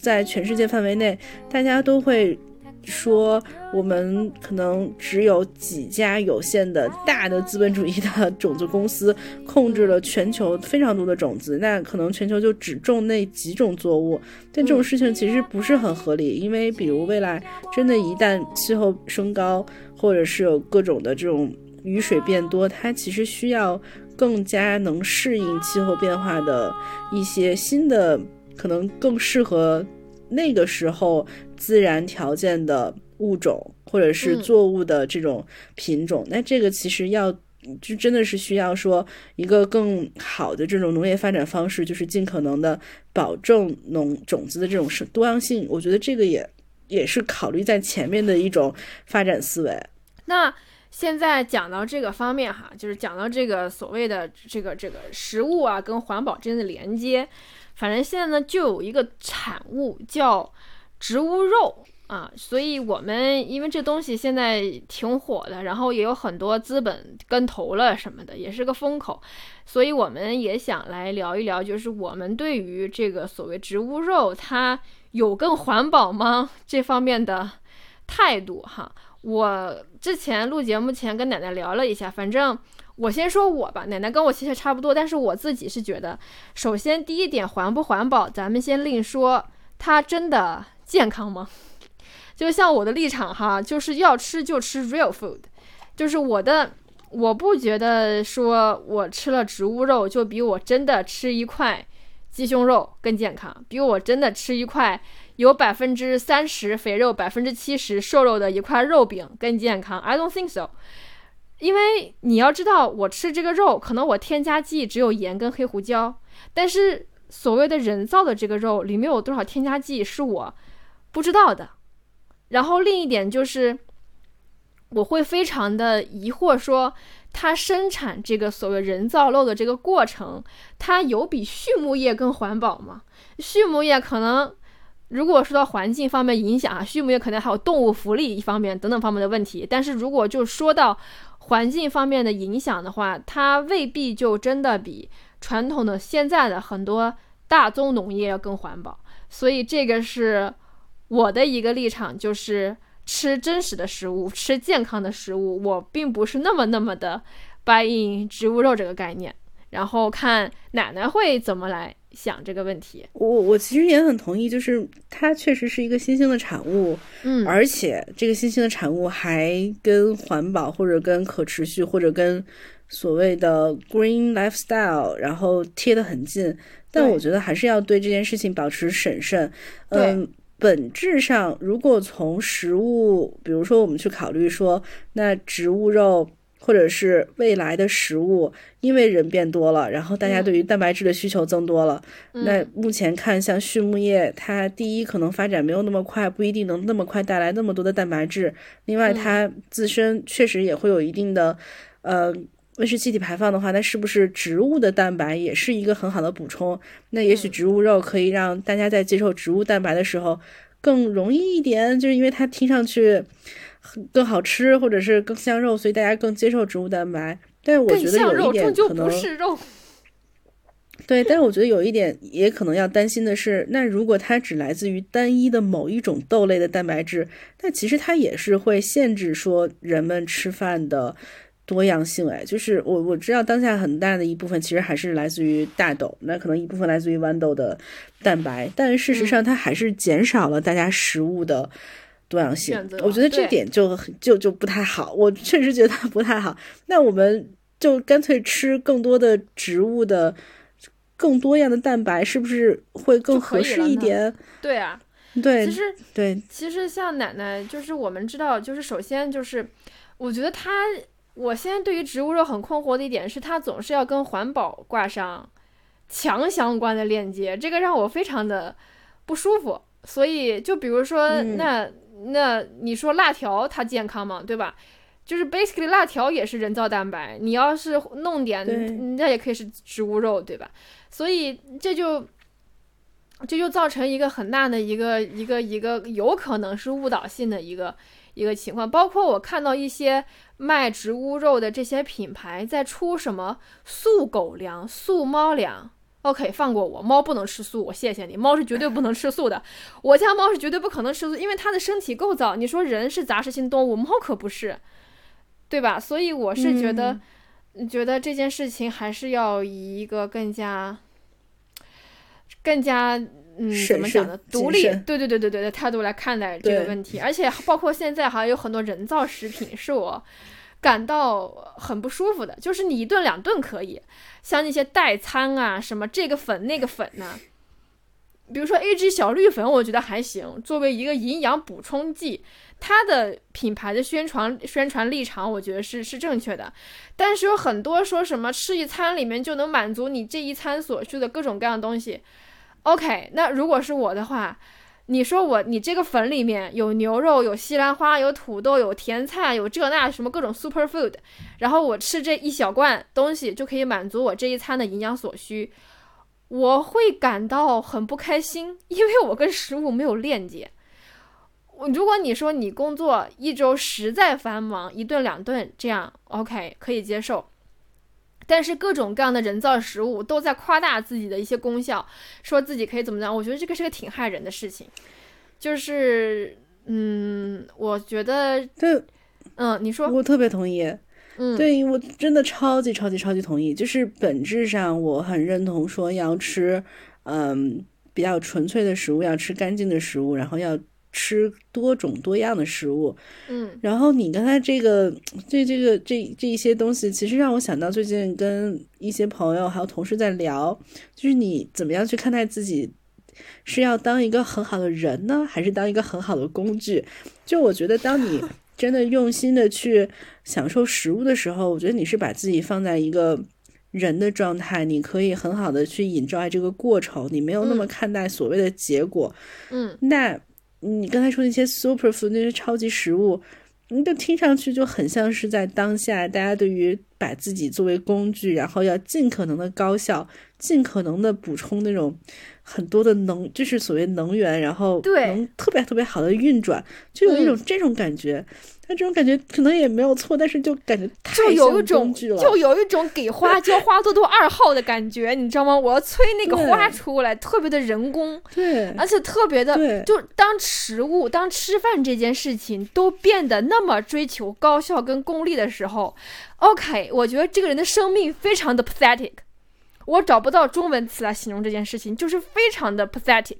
在全世界范围内，大家都会。说我们可能只有几家有限的大的资本主义的种子公司控制了全球非常多的种子，那可能全球就只种那几种作物。但这种事情其实不是很合理，因为比如未来真的，一旦气候升高，或者是有各种的这种雨水变多，它其实需要更加能适应气候变化的一些新的，可能更适合那个时候自然条件的物种或者是作物的这种品种。那这个其实要就真的是需要说一个更好的这种农业发展方式，就是尽可能的保证农种子的这种是多样性。我觉得这个也也是考虑在前面的一种发展思维。那。现在讲到这个方面哈，就是讲到这个所谓的这个这个食物啊跟环保之间的连接，反正现在呢就有一个产物叫植物肉啊，所以我们因为这东西现在挺火的，然后也有很多资本跟投了什么的，也是个风口，所以我们也想来聊一聊，就是我们对于这个所谓植物肉它有更环保吗这方面的态度哈。我之前录节目前跟奶奶聊了一下，反正我先说我吧，奶奶跟我其实差不多，但是我自己是觉得，首先第一点环不环保，咱们先另说，它真的健康吗？就像我的立场哈，就是要吃就吃 real food，就是我的，我不觉得说我吃了植物肉就比我真的吃一块鸡胸肉更健康，比我真的吃一块。有百分之三十肥肉、百分之七十瘦肉的一块肉饼更健康？I don't think so。因为你要知道，我吃这个肉，可能我添加剂只有盐跟黑胡椒，但是所谓的人造的这个肉里面有多少添加剂是我不知道的。然后另一点就是，我会非常的疑惑，说它生产这个所谓人造肉的这个过程，它有比畜牧业更环保吗？畜牧业可能。如果说到环境方面影响啊，畜牧业可能还有动物福利一方面等等方面的问题。但是如果就说到环境方面的影响的话，它未必就真的比传统的现在的很多大宗农业要更环保。所以这个是我的一个立场，就是吃真实的食物，吃健康的食物。我并不是那么那么的 buy in 植物肉这个概念。然后看奶奶会怎么来。想这个问题，我我其实也很同意，就是它确实是一个新兴的产物，嗯，而且这个新兴的产物还跟环保或者跟可持续或者跟所谓的 green lifestyle，然后贴得很近。但我觉得还是要对这件事情保持审慎。嗯，本质上，如果从食物，比如说我们去考虑说，那植物肉。或者是未来的食物，因为人变多了，然后大家对于蛋白质的需求增多了。那目前看，像畜牧业，它第一可能发展没有那么快，不一定能那么快带来那么多的蛋白质。另外，它自身确实也会有一定的，呃，温室气体排放的话，那是不是植物的蛋白也是一个很好的补充？那也许植物肉可以让大家在接受植物蛋白的时候更容易一点，就是因为它听上去。更好吃，或者是更像肉，所以大家更接受植物蛋白。但是我觉得有一点可能，对，但是我觉得有一点也可能要担心的是，那如果它只来自于单一的某一种豆类的蛋白质，那其实它也是会限制说人们吃饭的多样性。哎，就是我我知道当下很大的一部分其实还是来自于大豆，那可能一部分来自于豌豆的蛋白，但事实上它还是减少了大家食物的。多样性，我觉得这点就就就不太好。我确实觉得不太好。那我们就干脆吃更多的植物的、更多样的蛋白，是不是会更合适一点？对啊，对，其实对，其实像奶奶，就是我们知道，就是首先就是，我觉得她，我现在对于植物肉很困惑的一点是，它总是要跟环保挂上强相关的链接，这个让我非常的不舒服。所以，就比如说那。那你说辣条它健康吗？对吧？就是 basically 辣条也是人造蛋白，你要是弄点，那也可以是植物肉，对吧？所以这就这就造成一个很大的一个一个一个有可能是误导性的一个一个情况。包括我看到一些卖植物肉的这些品牌在出什么素狗粮、素猫粮。OK，放过我，猫不能吃素，我谢谢你。猫是绝对不能吃素的，我家猫是绝对不可能吃素，因为它的身体构造，你说人是杂食性动物，猫可不是，对吧？所以我是觉得，觉得这件事情还是要以一个更加、更加嗯怎么讲呢独立，对对对对对的态度来看待这个问题。而且包括现在还有很多人造食品，是我。感到很不舒服的，就是你一顿两顿可以，像那些代餐啊，什么这个粉那个粉呢，比如说 A G 小绿粉，我觉得还行，作为一个营养补充剂，它的品牌的宣传宣传立场，我觉得是是正确的。但是有很多说什么吃一餐里面就能满足你这一餐所需的各种各样的东西，OK，那如果是我的话。你说我，你这个粉里面有牛肉，有西兰花，有土豆，有甜菜，有这那什么各种 super food，然后我吃这一小罐东西就可以满足我这一餐的营养所需，我会感到很不开心，因为我跟食物没有链接。如果你说你工作一周实在繁忙，一顿两顿这样 OK 可以接受。但是各种各样的人造食物都在夸大自己的一些功效，说自己可以怎么样？我觉得这个是个挺害人的事情。就是，嗯，我觉得，对，嗯，你说，我特别同意。嗯，对我真的超级超级超级同意。就是本质上我很认同说要吃，嗯，比较纯粹的食物，要吃干净的食物，然后要。吃多种多样的食物，嗯，然后你刚才这个这这个这这一些东西，其实让我想到最近跟一些朋友还有同事在聊，就是你怎么样去看待自己，是要当一个很好的人呢，还是当一个很好的工具？就我觉得，当你 真的用心的去享受食物的时候，我觉得你是把自己放在一个人的状态，你可以很好的去 enjoy 这个过程，你没有那么看待所谓的结果，嗯，那。你刚才说那些 super food 那些超级食物，你就听上去就很像是在当下，大家对于把自己作为工具，然后要尽可能的高效，尽可能的补充那种很多的能，就是所谓能源，然后能特别特别好的运转，就有一种这种感觉。他这种感觉可能也没有错，但是就感觉太有一种就有一种给花浇花多多二号的感觉，你知道吗？我要催那个花出来，特别的人工，对，而且特别的，就当食物、当吃饭这件事情都变得那么追求高效跟功利的时候，OK，我觉得这个人的生命非常的 pathetic，我找不到中文词来形容这件事情，就是非常的 pathetic。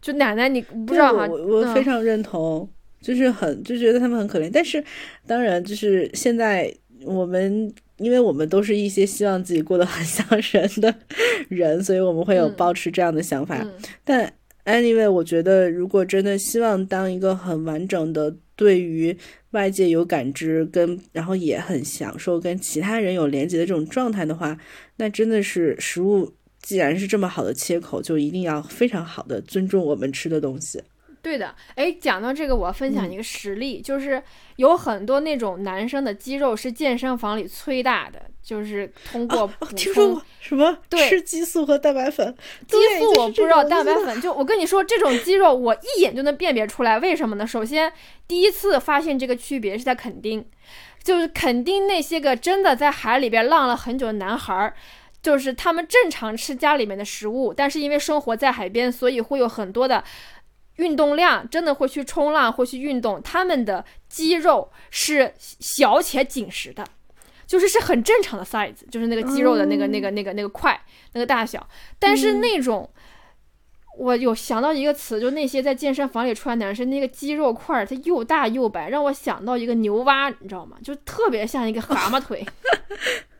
就奶奶，你不知道哈，我我非常认同。就是很就觉得他们很可怜，但是当然就是现在我们，因为我们都是一些希望自己过得很像人的人，所以我们会有保持这样的想法。但 anyway，我觉得如果真的希望当一个很完整的，对于外界有感知，跟然后也很享受跟其他人有连接的这种状态的话，那真的是食物既然是这么好的切口，就一定要非常好的尊重我们吃的东西。对的，哎，讲到这个，我要分享一个实例，就是有很多那种男生的肌肉是健身房里催大的，就是通过补充什么对吃激素和蛋白粉，激素我不知道，蛋白粉就我跟你说，这种肌肉我一眼就能辨别出来，为什么呢？首先，第一次发现这个区别是在垦丁，就是垦丁那些个真的在海里边浪了很久的男孩儿，就是他们正常吃家里面的食物，但是因为生活在海边，所以会有很多的。运动量真的会去冲浪，会去运动，他们的肌肉是小且紧实的，就是是很正常的 size，就是那个肌肉的那个那个那个那个块那个大小。但是那种，我有想到一个词，就那些在健身房里穿男生那个肌肉块，它又大又白，让我想到一个牛蛙，你知道吗？就特别像一个蛤蟆腿。哦，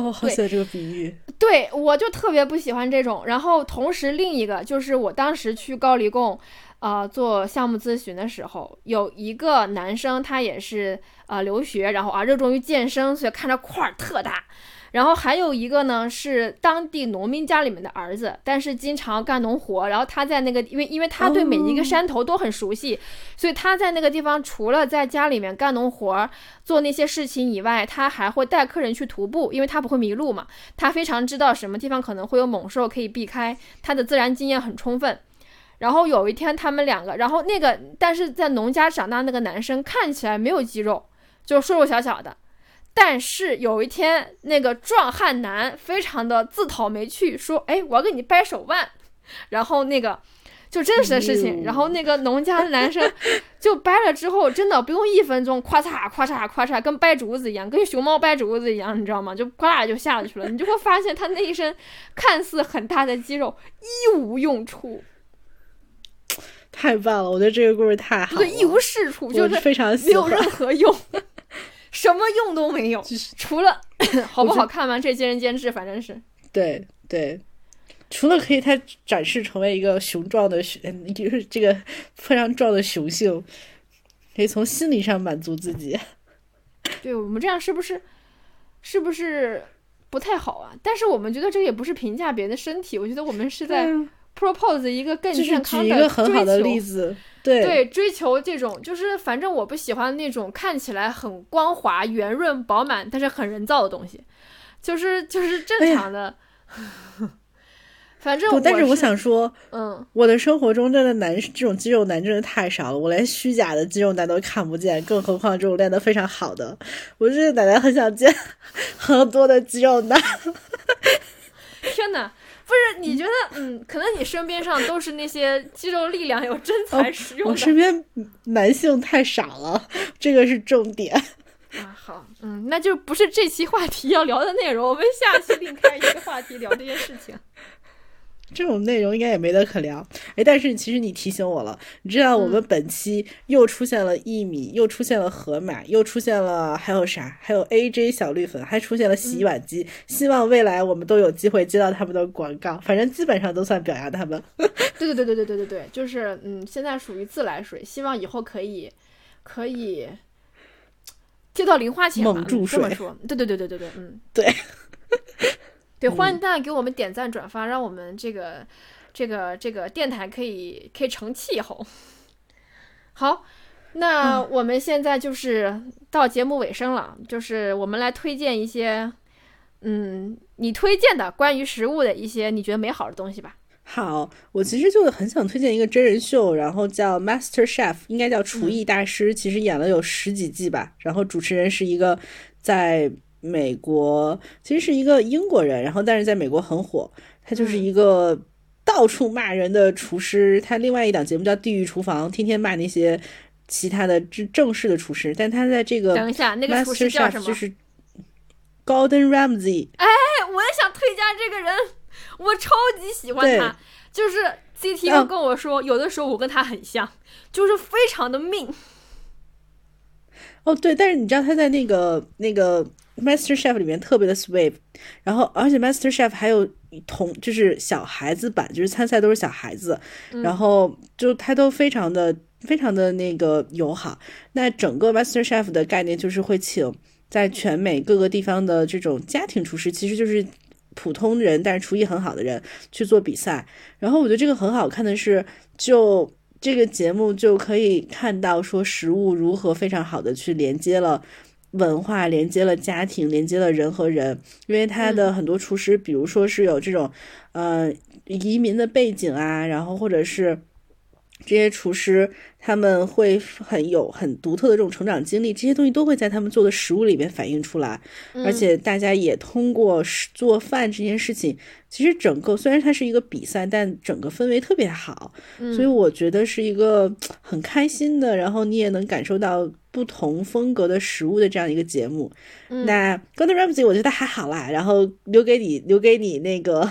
我好喜欢这个比喻。对，我就特别不喜欢这种。然后同时另一个就是我当时去高黎贡，啊，做项目咨询的时候，有一个男生，他也是啊留学，然后啊热衷于健身，所以看着块儿特大。然后还有一个呢，是当地农民家里面的儿子，但是经常干农活。然后他在那个，因为因为他对每一个山头都很熟悉，所以他在那个地方除了在家里面干农活做那些事情以外，他还会带客人去徒步，因为他不会迷路嘛。他非常知道什么地方可能会有猛兽可以避开，他的自然经验很充分。然后有一天他们两个，然后那个但是在农家长大那个男生看起来没有肌肉，就瘦瘦小小的。但是有一天，那个壮汉男非常的自讨没趣，说：“哎，我要给你掰手腕。” 然后那个就真实的事情，然后那个农家的男生就掰了之后，真的不用一分钟，咔嚓咔嚓咔嚓，跟掰竹子一样，跟熊猫掰竹子一样，你知道吗？就咵啦就下去了。你就会发现他那一身看似很大的肌肉一无用处。太棒了！我觉得这个故事太好了，对，一无是处，就是非常没有任何用。什么用都没有，除了好不好看吗？这见仁见智，反正是。对对，除了可以它展示成为一个雄壮的雄，就是这个非常壮的雄性，可以从心理上满足自己。对我们这样是不是是不是不太好啊？但是我们觉得这也不是评价别人的身体，我觉得我们是在 propose 一个更健康的一个很好的例子。对对，追求这种就是反正我不喜欢那种看起来很光滑、圆润、饱满，但是很人造的东西，就是就是正常的。反正，但是我想说，嗯，我的生活中真的男这种肌肉男真的太少了，我连虚假的肌肉男都看不见，更何况这种练得非常好的。我这个奶奶很想见 很多的肌肉男。天哪，不是你觉得，嗯，可能你身边上都是那些肌肉力量有真材实用的。我身边男性太傻了，这个是重点。啊，好，嗯，那就不是这期话题要聊的内容，我们下期另开一个话题聊这些事情。这种内容应该也没得可聊，哎，但是其实你提醒我了，你知道我们本期又出现了薏米，又出现了河马，又出现了还有啥？还有 A J 小绿粉，还出现了洗碗机。希望未来我们都有机会接到他们的广告，反正基本上都算表扬他们。对对对对对对对对，就是嗯，现在属于自来水，希望以后可以可以接到零花钱。猛注水，这么说，对对对对对对，嗯，对。对，欢迎大家给我们点赞转发，让我们这个这个这个电台可以可以成气候。好，那我们现在就是到节目尾声了，就是我们来推荐一些，嗯，你推荐的关于食物的一些你觉得美好的东西吧。好，我其实就很想推荐一个真人秀，然后叫 Master Chef，应该叫厨艺大师，其实演了有十几季吧，然后主持人是一个在。美国其实是一个英国人，然后但是在美国很火。他就是一个到处骂人的厨师。他另外一档节目叫《地狱厨房》，天天骂那些其他的正正式的厨师。但他在这个等一下，那个厨师叫什么？就是 Golden Ramsey。哎，我也想推荐这个人，我超级喜欢他。就是 CTO 跟我说，有的时候我跟他很像，就是非常的命。哦，对，但是你知道他在那个那个。Master Chef 里面特别的 sweet，然后而且 Master Chef 还有同就是小孩子版，就是参赛都是小孩子，然后就他都非常的非常的那个友好。那整个 Master Chef 的概念就是会请在全美各个地方的这种家庭厨师，其实就是普通人，但是厨艺很好的人去做比赛。然后我觉得这个很好看的是，就这个节目就可以看到说食物如何非常好的去连接了。文化连接了家庭，连接了人和人，因为他的很多厨师，比如说是有这种，呃，移民的背景啊，然后或者是这些厨师。他们会很有很独特的这种成长经历，这些东西都会在他们做的食物里面反映出来，而且大家也通过做饭这件事情，其实整个虽然它是一个比赛，但整个氛围特别好，所以我觉得是一个很开心的，然后你也能感受到不同风格的食物的这样一个节目。那 Gordon Ramsay 我觉得还好啦，然后留给你留给你那个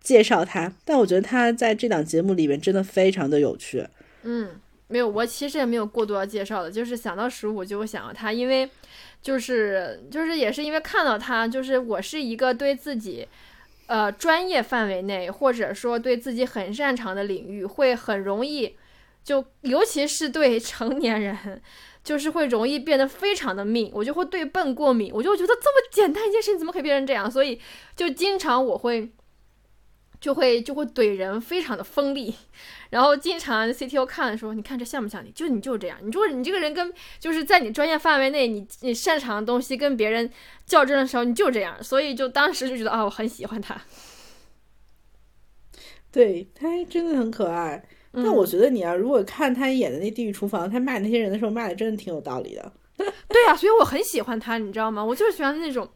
介绍他，但我觉得他在这档节目里面真的非常的有趣。嗯。没有，我其实也没有过多要介绍的，就是想到十五就会想到他，因为就是就是也是因为看到他，就是我是一个对自己呃专业范围内或者说对自己很擅长的领域会很容易就尤其是对成年人，就是会容易变得非常的命，我就会对笨过敏，我就觉得这么简单一件事情怎么可以变成这样，所以就经常我会就会就会怼人，非常的锋利。然后经常 CTO 看的时候，你看这像不像你？就你就是这样，你就是你这个人跟就是在你专业范围内，你你擅长的东西跟别人较真的时候，你就这样。所以就当时就觉得啊，我很喜欢他。对他真的很可爱。但我觉得你啊，如果看他演的那《地狱厨房》，他骂那些人的时候骂的真的挺有道理的。对啊，所以我很喜欢他，你知道吗？我就是喜欢那种，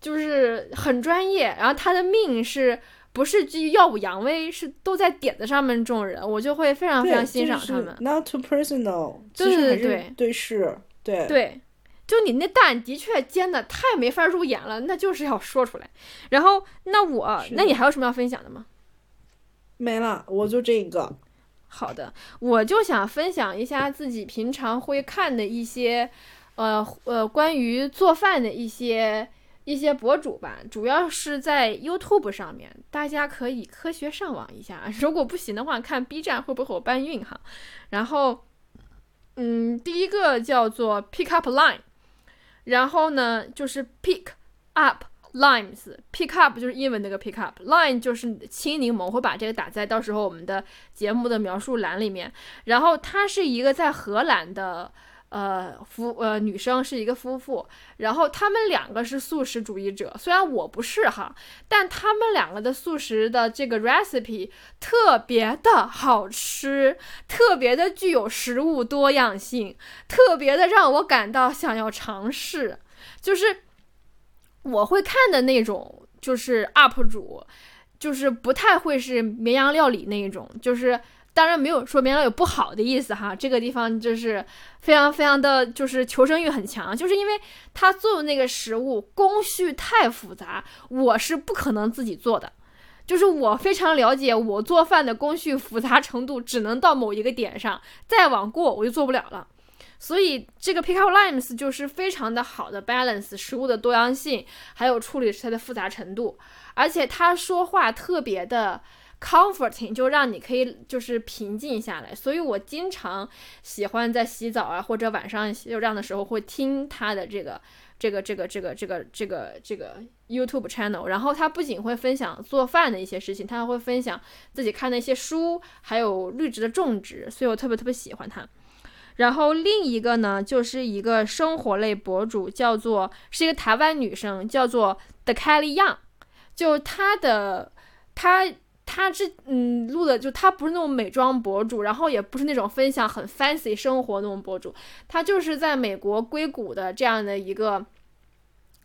就是很专业，然后他的命是。不是基于耀武扬威，是都在点子上面这种人，我就会非常非常欣赏他们。Not too personal，对对对对是，对对，就你那蛋的确煎的太没法入眼了，那就是要说出来。然后，那我，那你还有什么要分享的吗？没了，我就这个。好的，我就想分享一下自己平常会看的一些。呃呃关于做饭的一些一些博主吧，主要是在 YouTube 上面，大家可以科学上网一下。如果不行的话，看 B 站会不会我搬运哈。然后，嗯，第一个叫做 Pick Up Line，然后呢就是 Pick Up。Limes，pick up 就是英文那个 pick up，line 就是青柠檬，会把这个打在到时候我们的节目的描述栏里面。然后它是一个在荷兰的呃夫呃女生，是一个夫妇，然后他们两个是素食主义者，虽然我不是哈，但他们两个的素食的这个 recipe 特别的好吃，特别的具有食物多样性，特别的让我感到想要尝试，就是。我会看的那种就是 UP 主，就是不太会是绵羊料理那一种，就是当然没有说绵阳有不好的意思哈，这个地方就是非常非常的就是求生欲很强，就是因为他做的那个食物工序太复杂，我是不可能自己做的，就是我非常了解我做饭的工序复杂程度只能到某一个点上，再往过我就做不了了。所以这个 Pick Up Limes 就是非常的好的 balance 食物的多样性，还有处理它的复杂程度，而且他说话特别的 comforting，就让你可以就是平静下来。所以我经常喜欢在洗澡啊或者晚上就这样的时候会听他的这个这个这个这个这个这个这个 YouTube channel。然后他不仅会分享做饭的一些事情，他还会分享自己看的一些书，还有绿植的种植。所以我特别特别喜欢他。然后另一个呢，就是一个生活类博主，叫做是一个台湾女生，叫做 The Kelly Young，就她的她他这嗯录的就他不是那种美妆博主，然后也不是那种分享很 fancy 生活那种博主，他就是在美国硅谷的这样的一个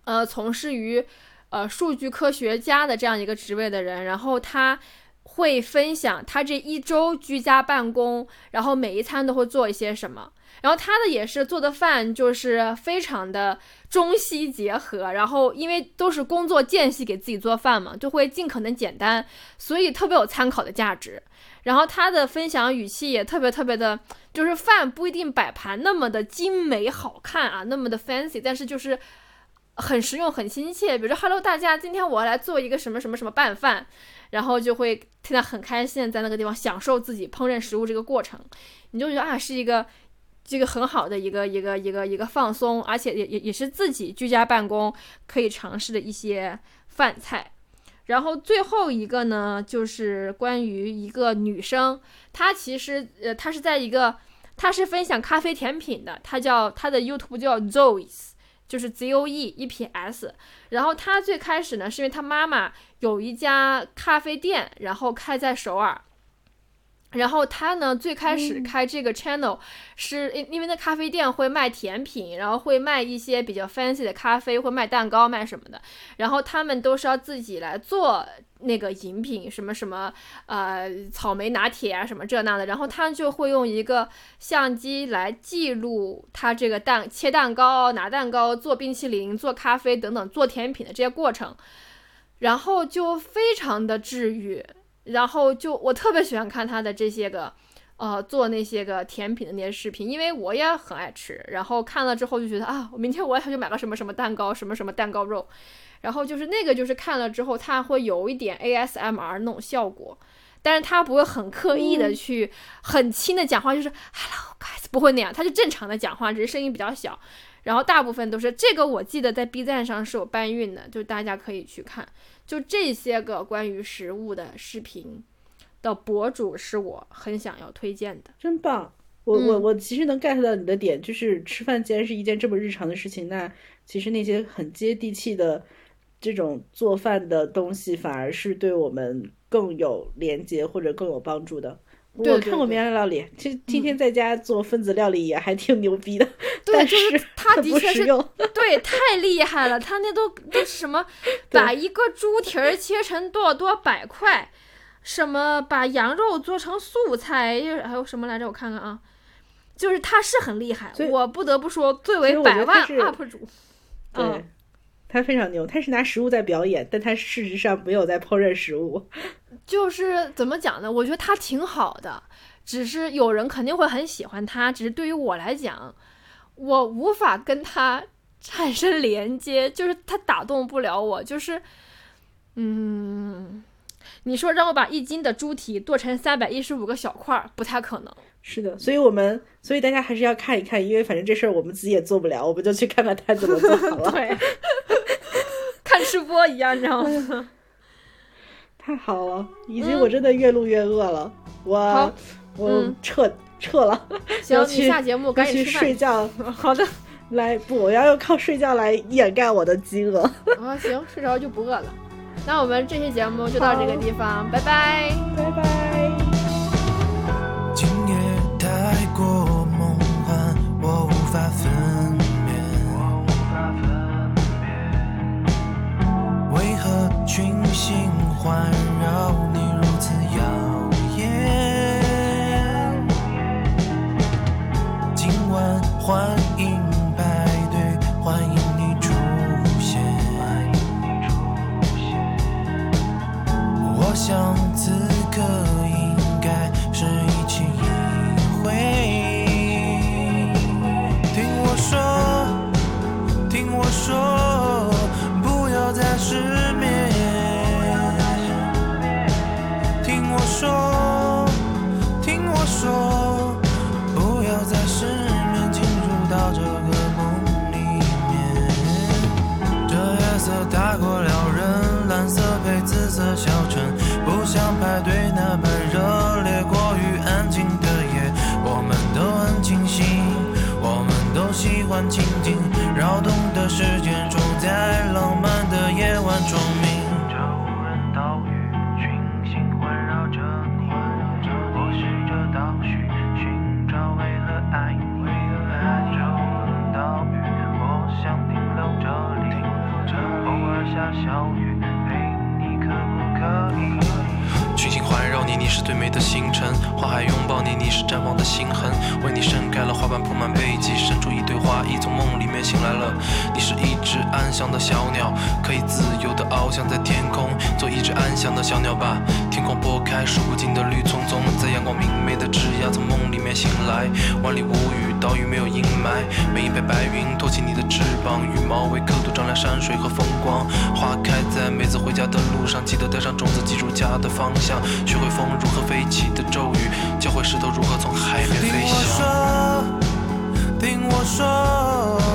呃从事于呃数据科学家的这样一个职位的人，然后他。会分享他这一周居家办公，然后每一餐都会做一些什么。然后他的也是做的饭就是非常的中西结合。然后因为都是工作间隙给自己做饭嘛，就会尽可能简单，所以特别有参考的价值。然后他的分享语气也特别特别的，就是饭不一定摆盘那么的精美好看啊，那么的 fancy，但是就是很实用很亲切。比如说，Hello，大家，今天我要来做一个什么什么什么拌饭。然后就会听得很开心，在那个地方享受自己烹饪食物这个过程，你就觉得啊，是一个这个很好的一个一个一个一个放松，而且也也也是自己居家办公可以尝试的一些饭菜。然后最后一个呢，就是关于一个女生，她其实呃，她是在一个，她是分享咖啡甜品的，她叫她的 YouTube 叫 Zoe。就是 Z O E 一撇 S，然后她最开始呢，是因为她妈妈有一家咖啡店，然后开在首尔。然后他呢，最开始开这个 channel 是因因为那咖啡店会卖甜品，然后会卖一些比较 fancy 的咖啡，会卖蛋糕，卖什么的。然后他们都是要自己来做那个饮品，什么什么呃草莓拿铁啊，什么这那的。然后他就会用一个相机来记录他这个蛋切蛋糕、拿蛋糕、做冰淇淋、做咖啡等等做甜品的这些过程，然后就非常的治愈。然后就我特别喜欢看他的这些个，呃，做那些个甜品的那些视频，因为我也很爱吃。然后看了之后就觉得啊，我明天我也想去买个什么什么蛋糕，什么什么蛋糕肉。然后就是那个，就是看了之后，它会有一点 ASMR 那种效果，但是他不会很刻意的去很轻的讲话，就是 Hello guys，不会那样，他就正常的讲话，只是声音比较小。然后大部分都是这个，我记得在 B 站上是有搬运的，就大家可以去看。就这些个关于食物的视频的博主是我很想要推荐的，真棒！我我我其实能 get 到你的点，就是吃饭既然是一件这么日常的事情，那其实那些很接地气的这种做饭的东西，反而是对我们更有连接或者更有帮助的。我看过绵阳料理，其实天天在家做分子料理也还挺牛逼的。对，就是他的确是，对，太厉害了。他那都都什么？把一个猪蹄儿切成多少多少百块，什么把羊肉做成素菜，又还有什么来着？我看看啊，就是他是很厉害。我不得不说，最为百万 UP 主，对，他非常牛。他是拿食物在表演，但他事实上没有在烹饪食物。就是怎么讲呢？我觉得他挺好的，只是有人肯定会很喜欢他。只是对于我来讲，我无法跟他 产生连接，就是他打动不了我，就是，嗯，你说让我把一斤的猪蹄剁成三百一十五个小块儿，不太可能。是的，所以我们所以大家还是要看一看，因为反正这事儿我们自己也做不了，我们就去看看他怎么做好了。对，看吃播一样，你知道吗？太好了，以及我真的越录越饿了，我好我嗯撤撤了，行，去你下节目赶紧去紧。睡觉 好的，来不，我要用靠睡觉来掩盖我的饥饿。啊，行，睡着就不饿了。那我们这期节目就到这个地方，拜拜。拜拜。今夜太过梦幻，我无法分辨。为何群星环绕你如此耀眼？今晚欢迎派对，欢迎你出现。我想自都喜欢倾听，扰动的时间住在你，是最美的星辰；花海拥抱你，你是绽放的星痕。为你盛开了花瓣铺满背脊，伸出一堆花已，从梦里面醒来了。你是一只安详的小鸟，可以自由的翱翔在天空，做一只安详的小鸟吧。天空拨开数不尽的绿葱葱，在阳光明媚的枝桠，从梦里面醒来。万里无云，岛屿没有阴霾，每一片白云托起你的翅膀，羽毛为刻度照亮山水和风光。花开在每次回家的路上，记得带上种子，记住家的方向，学会风如何飞起的咒语，教会石头如何从海面飞翔。听我说，听我说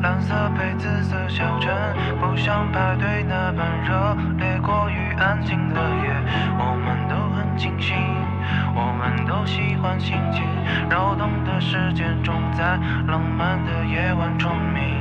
蓝色配紫色小镇，不像派对那般热烈，过于安静的夜，我们都很清醒，我们都喜欢倾听，扰动的时间总在浪漫的夜晚重鸣。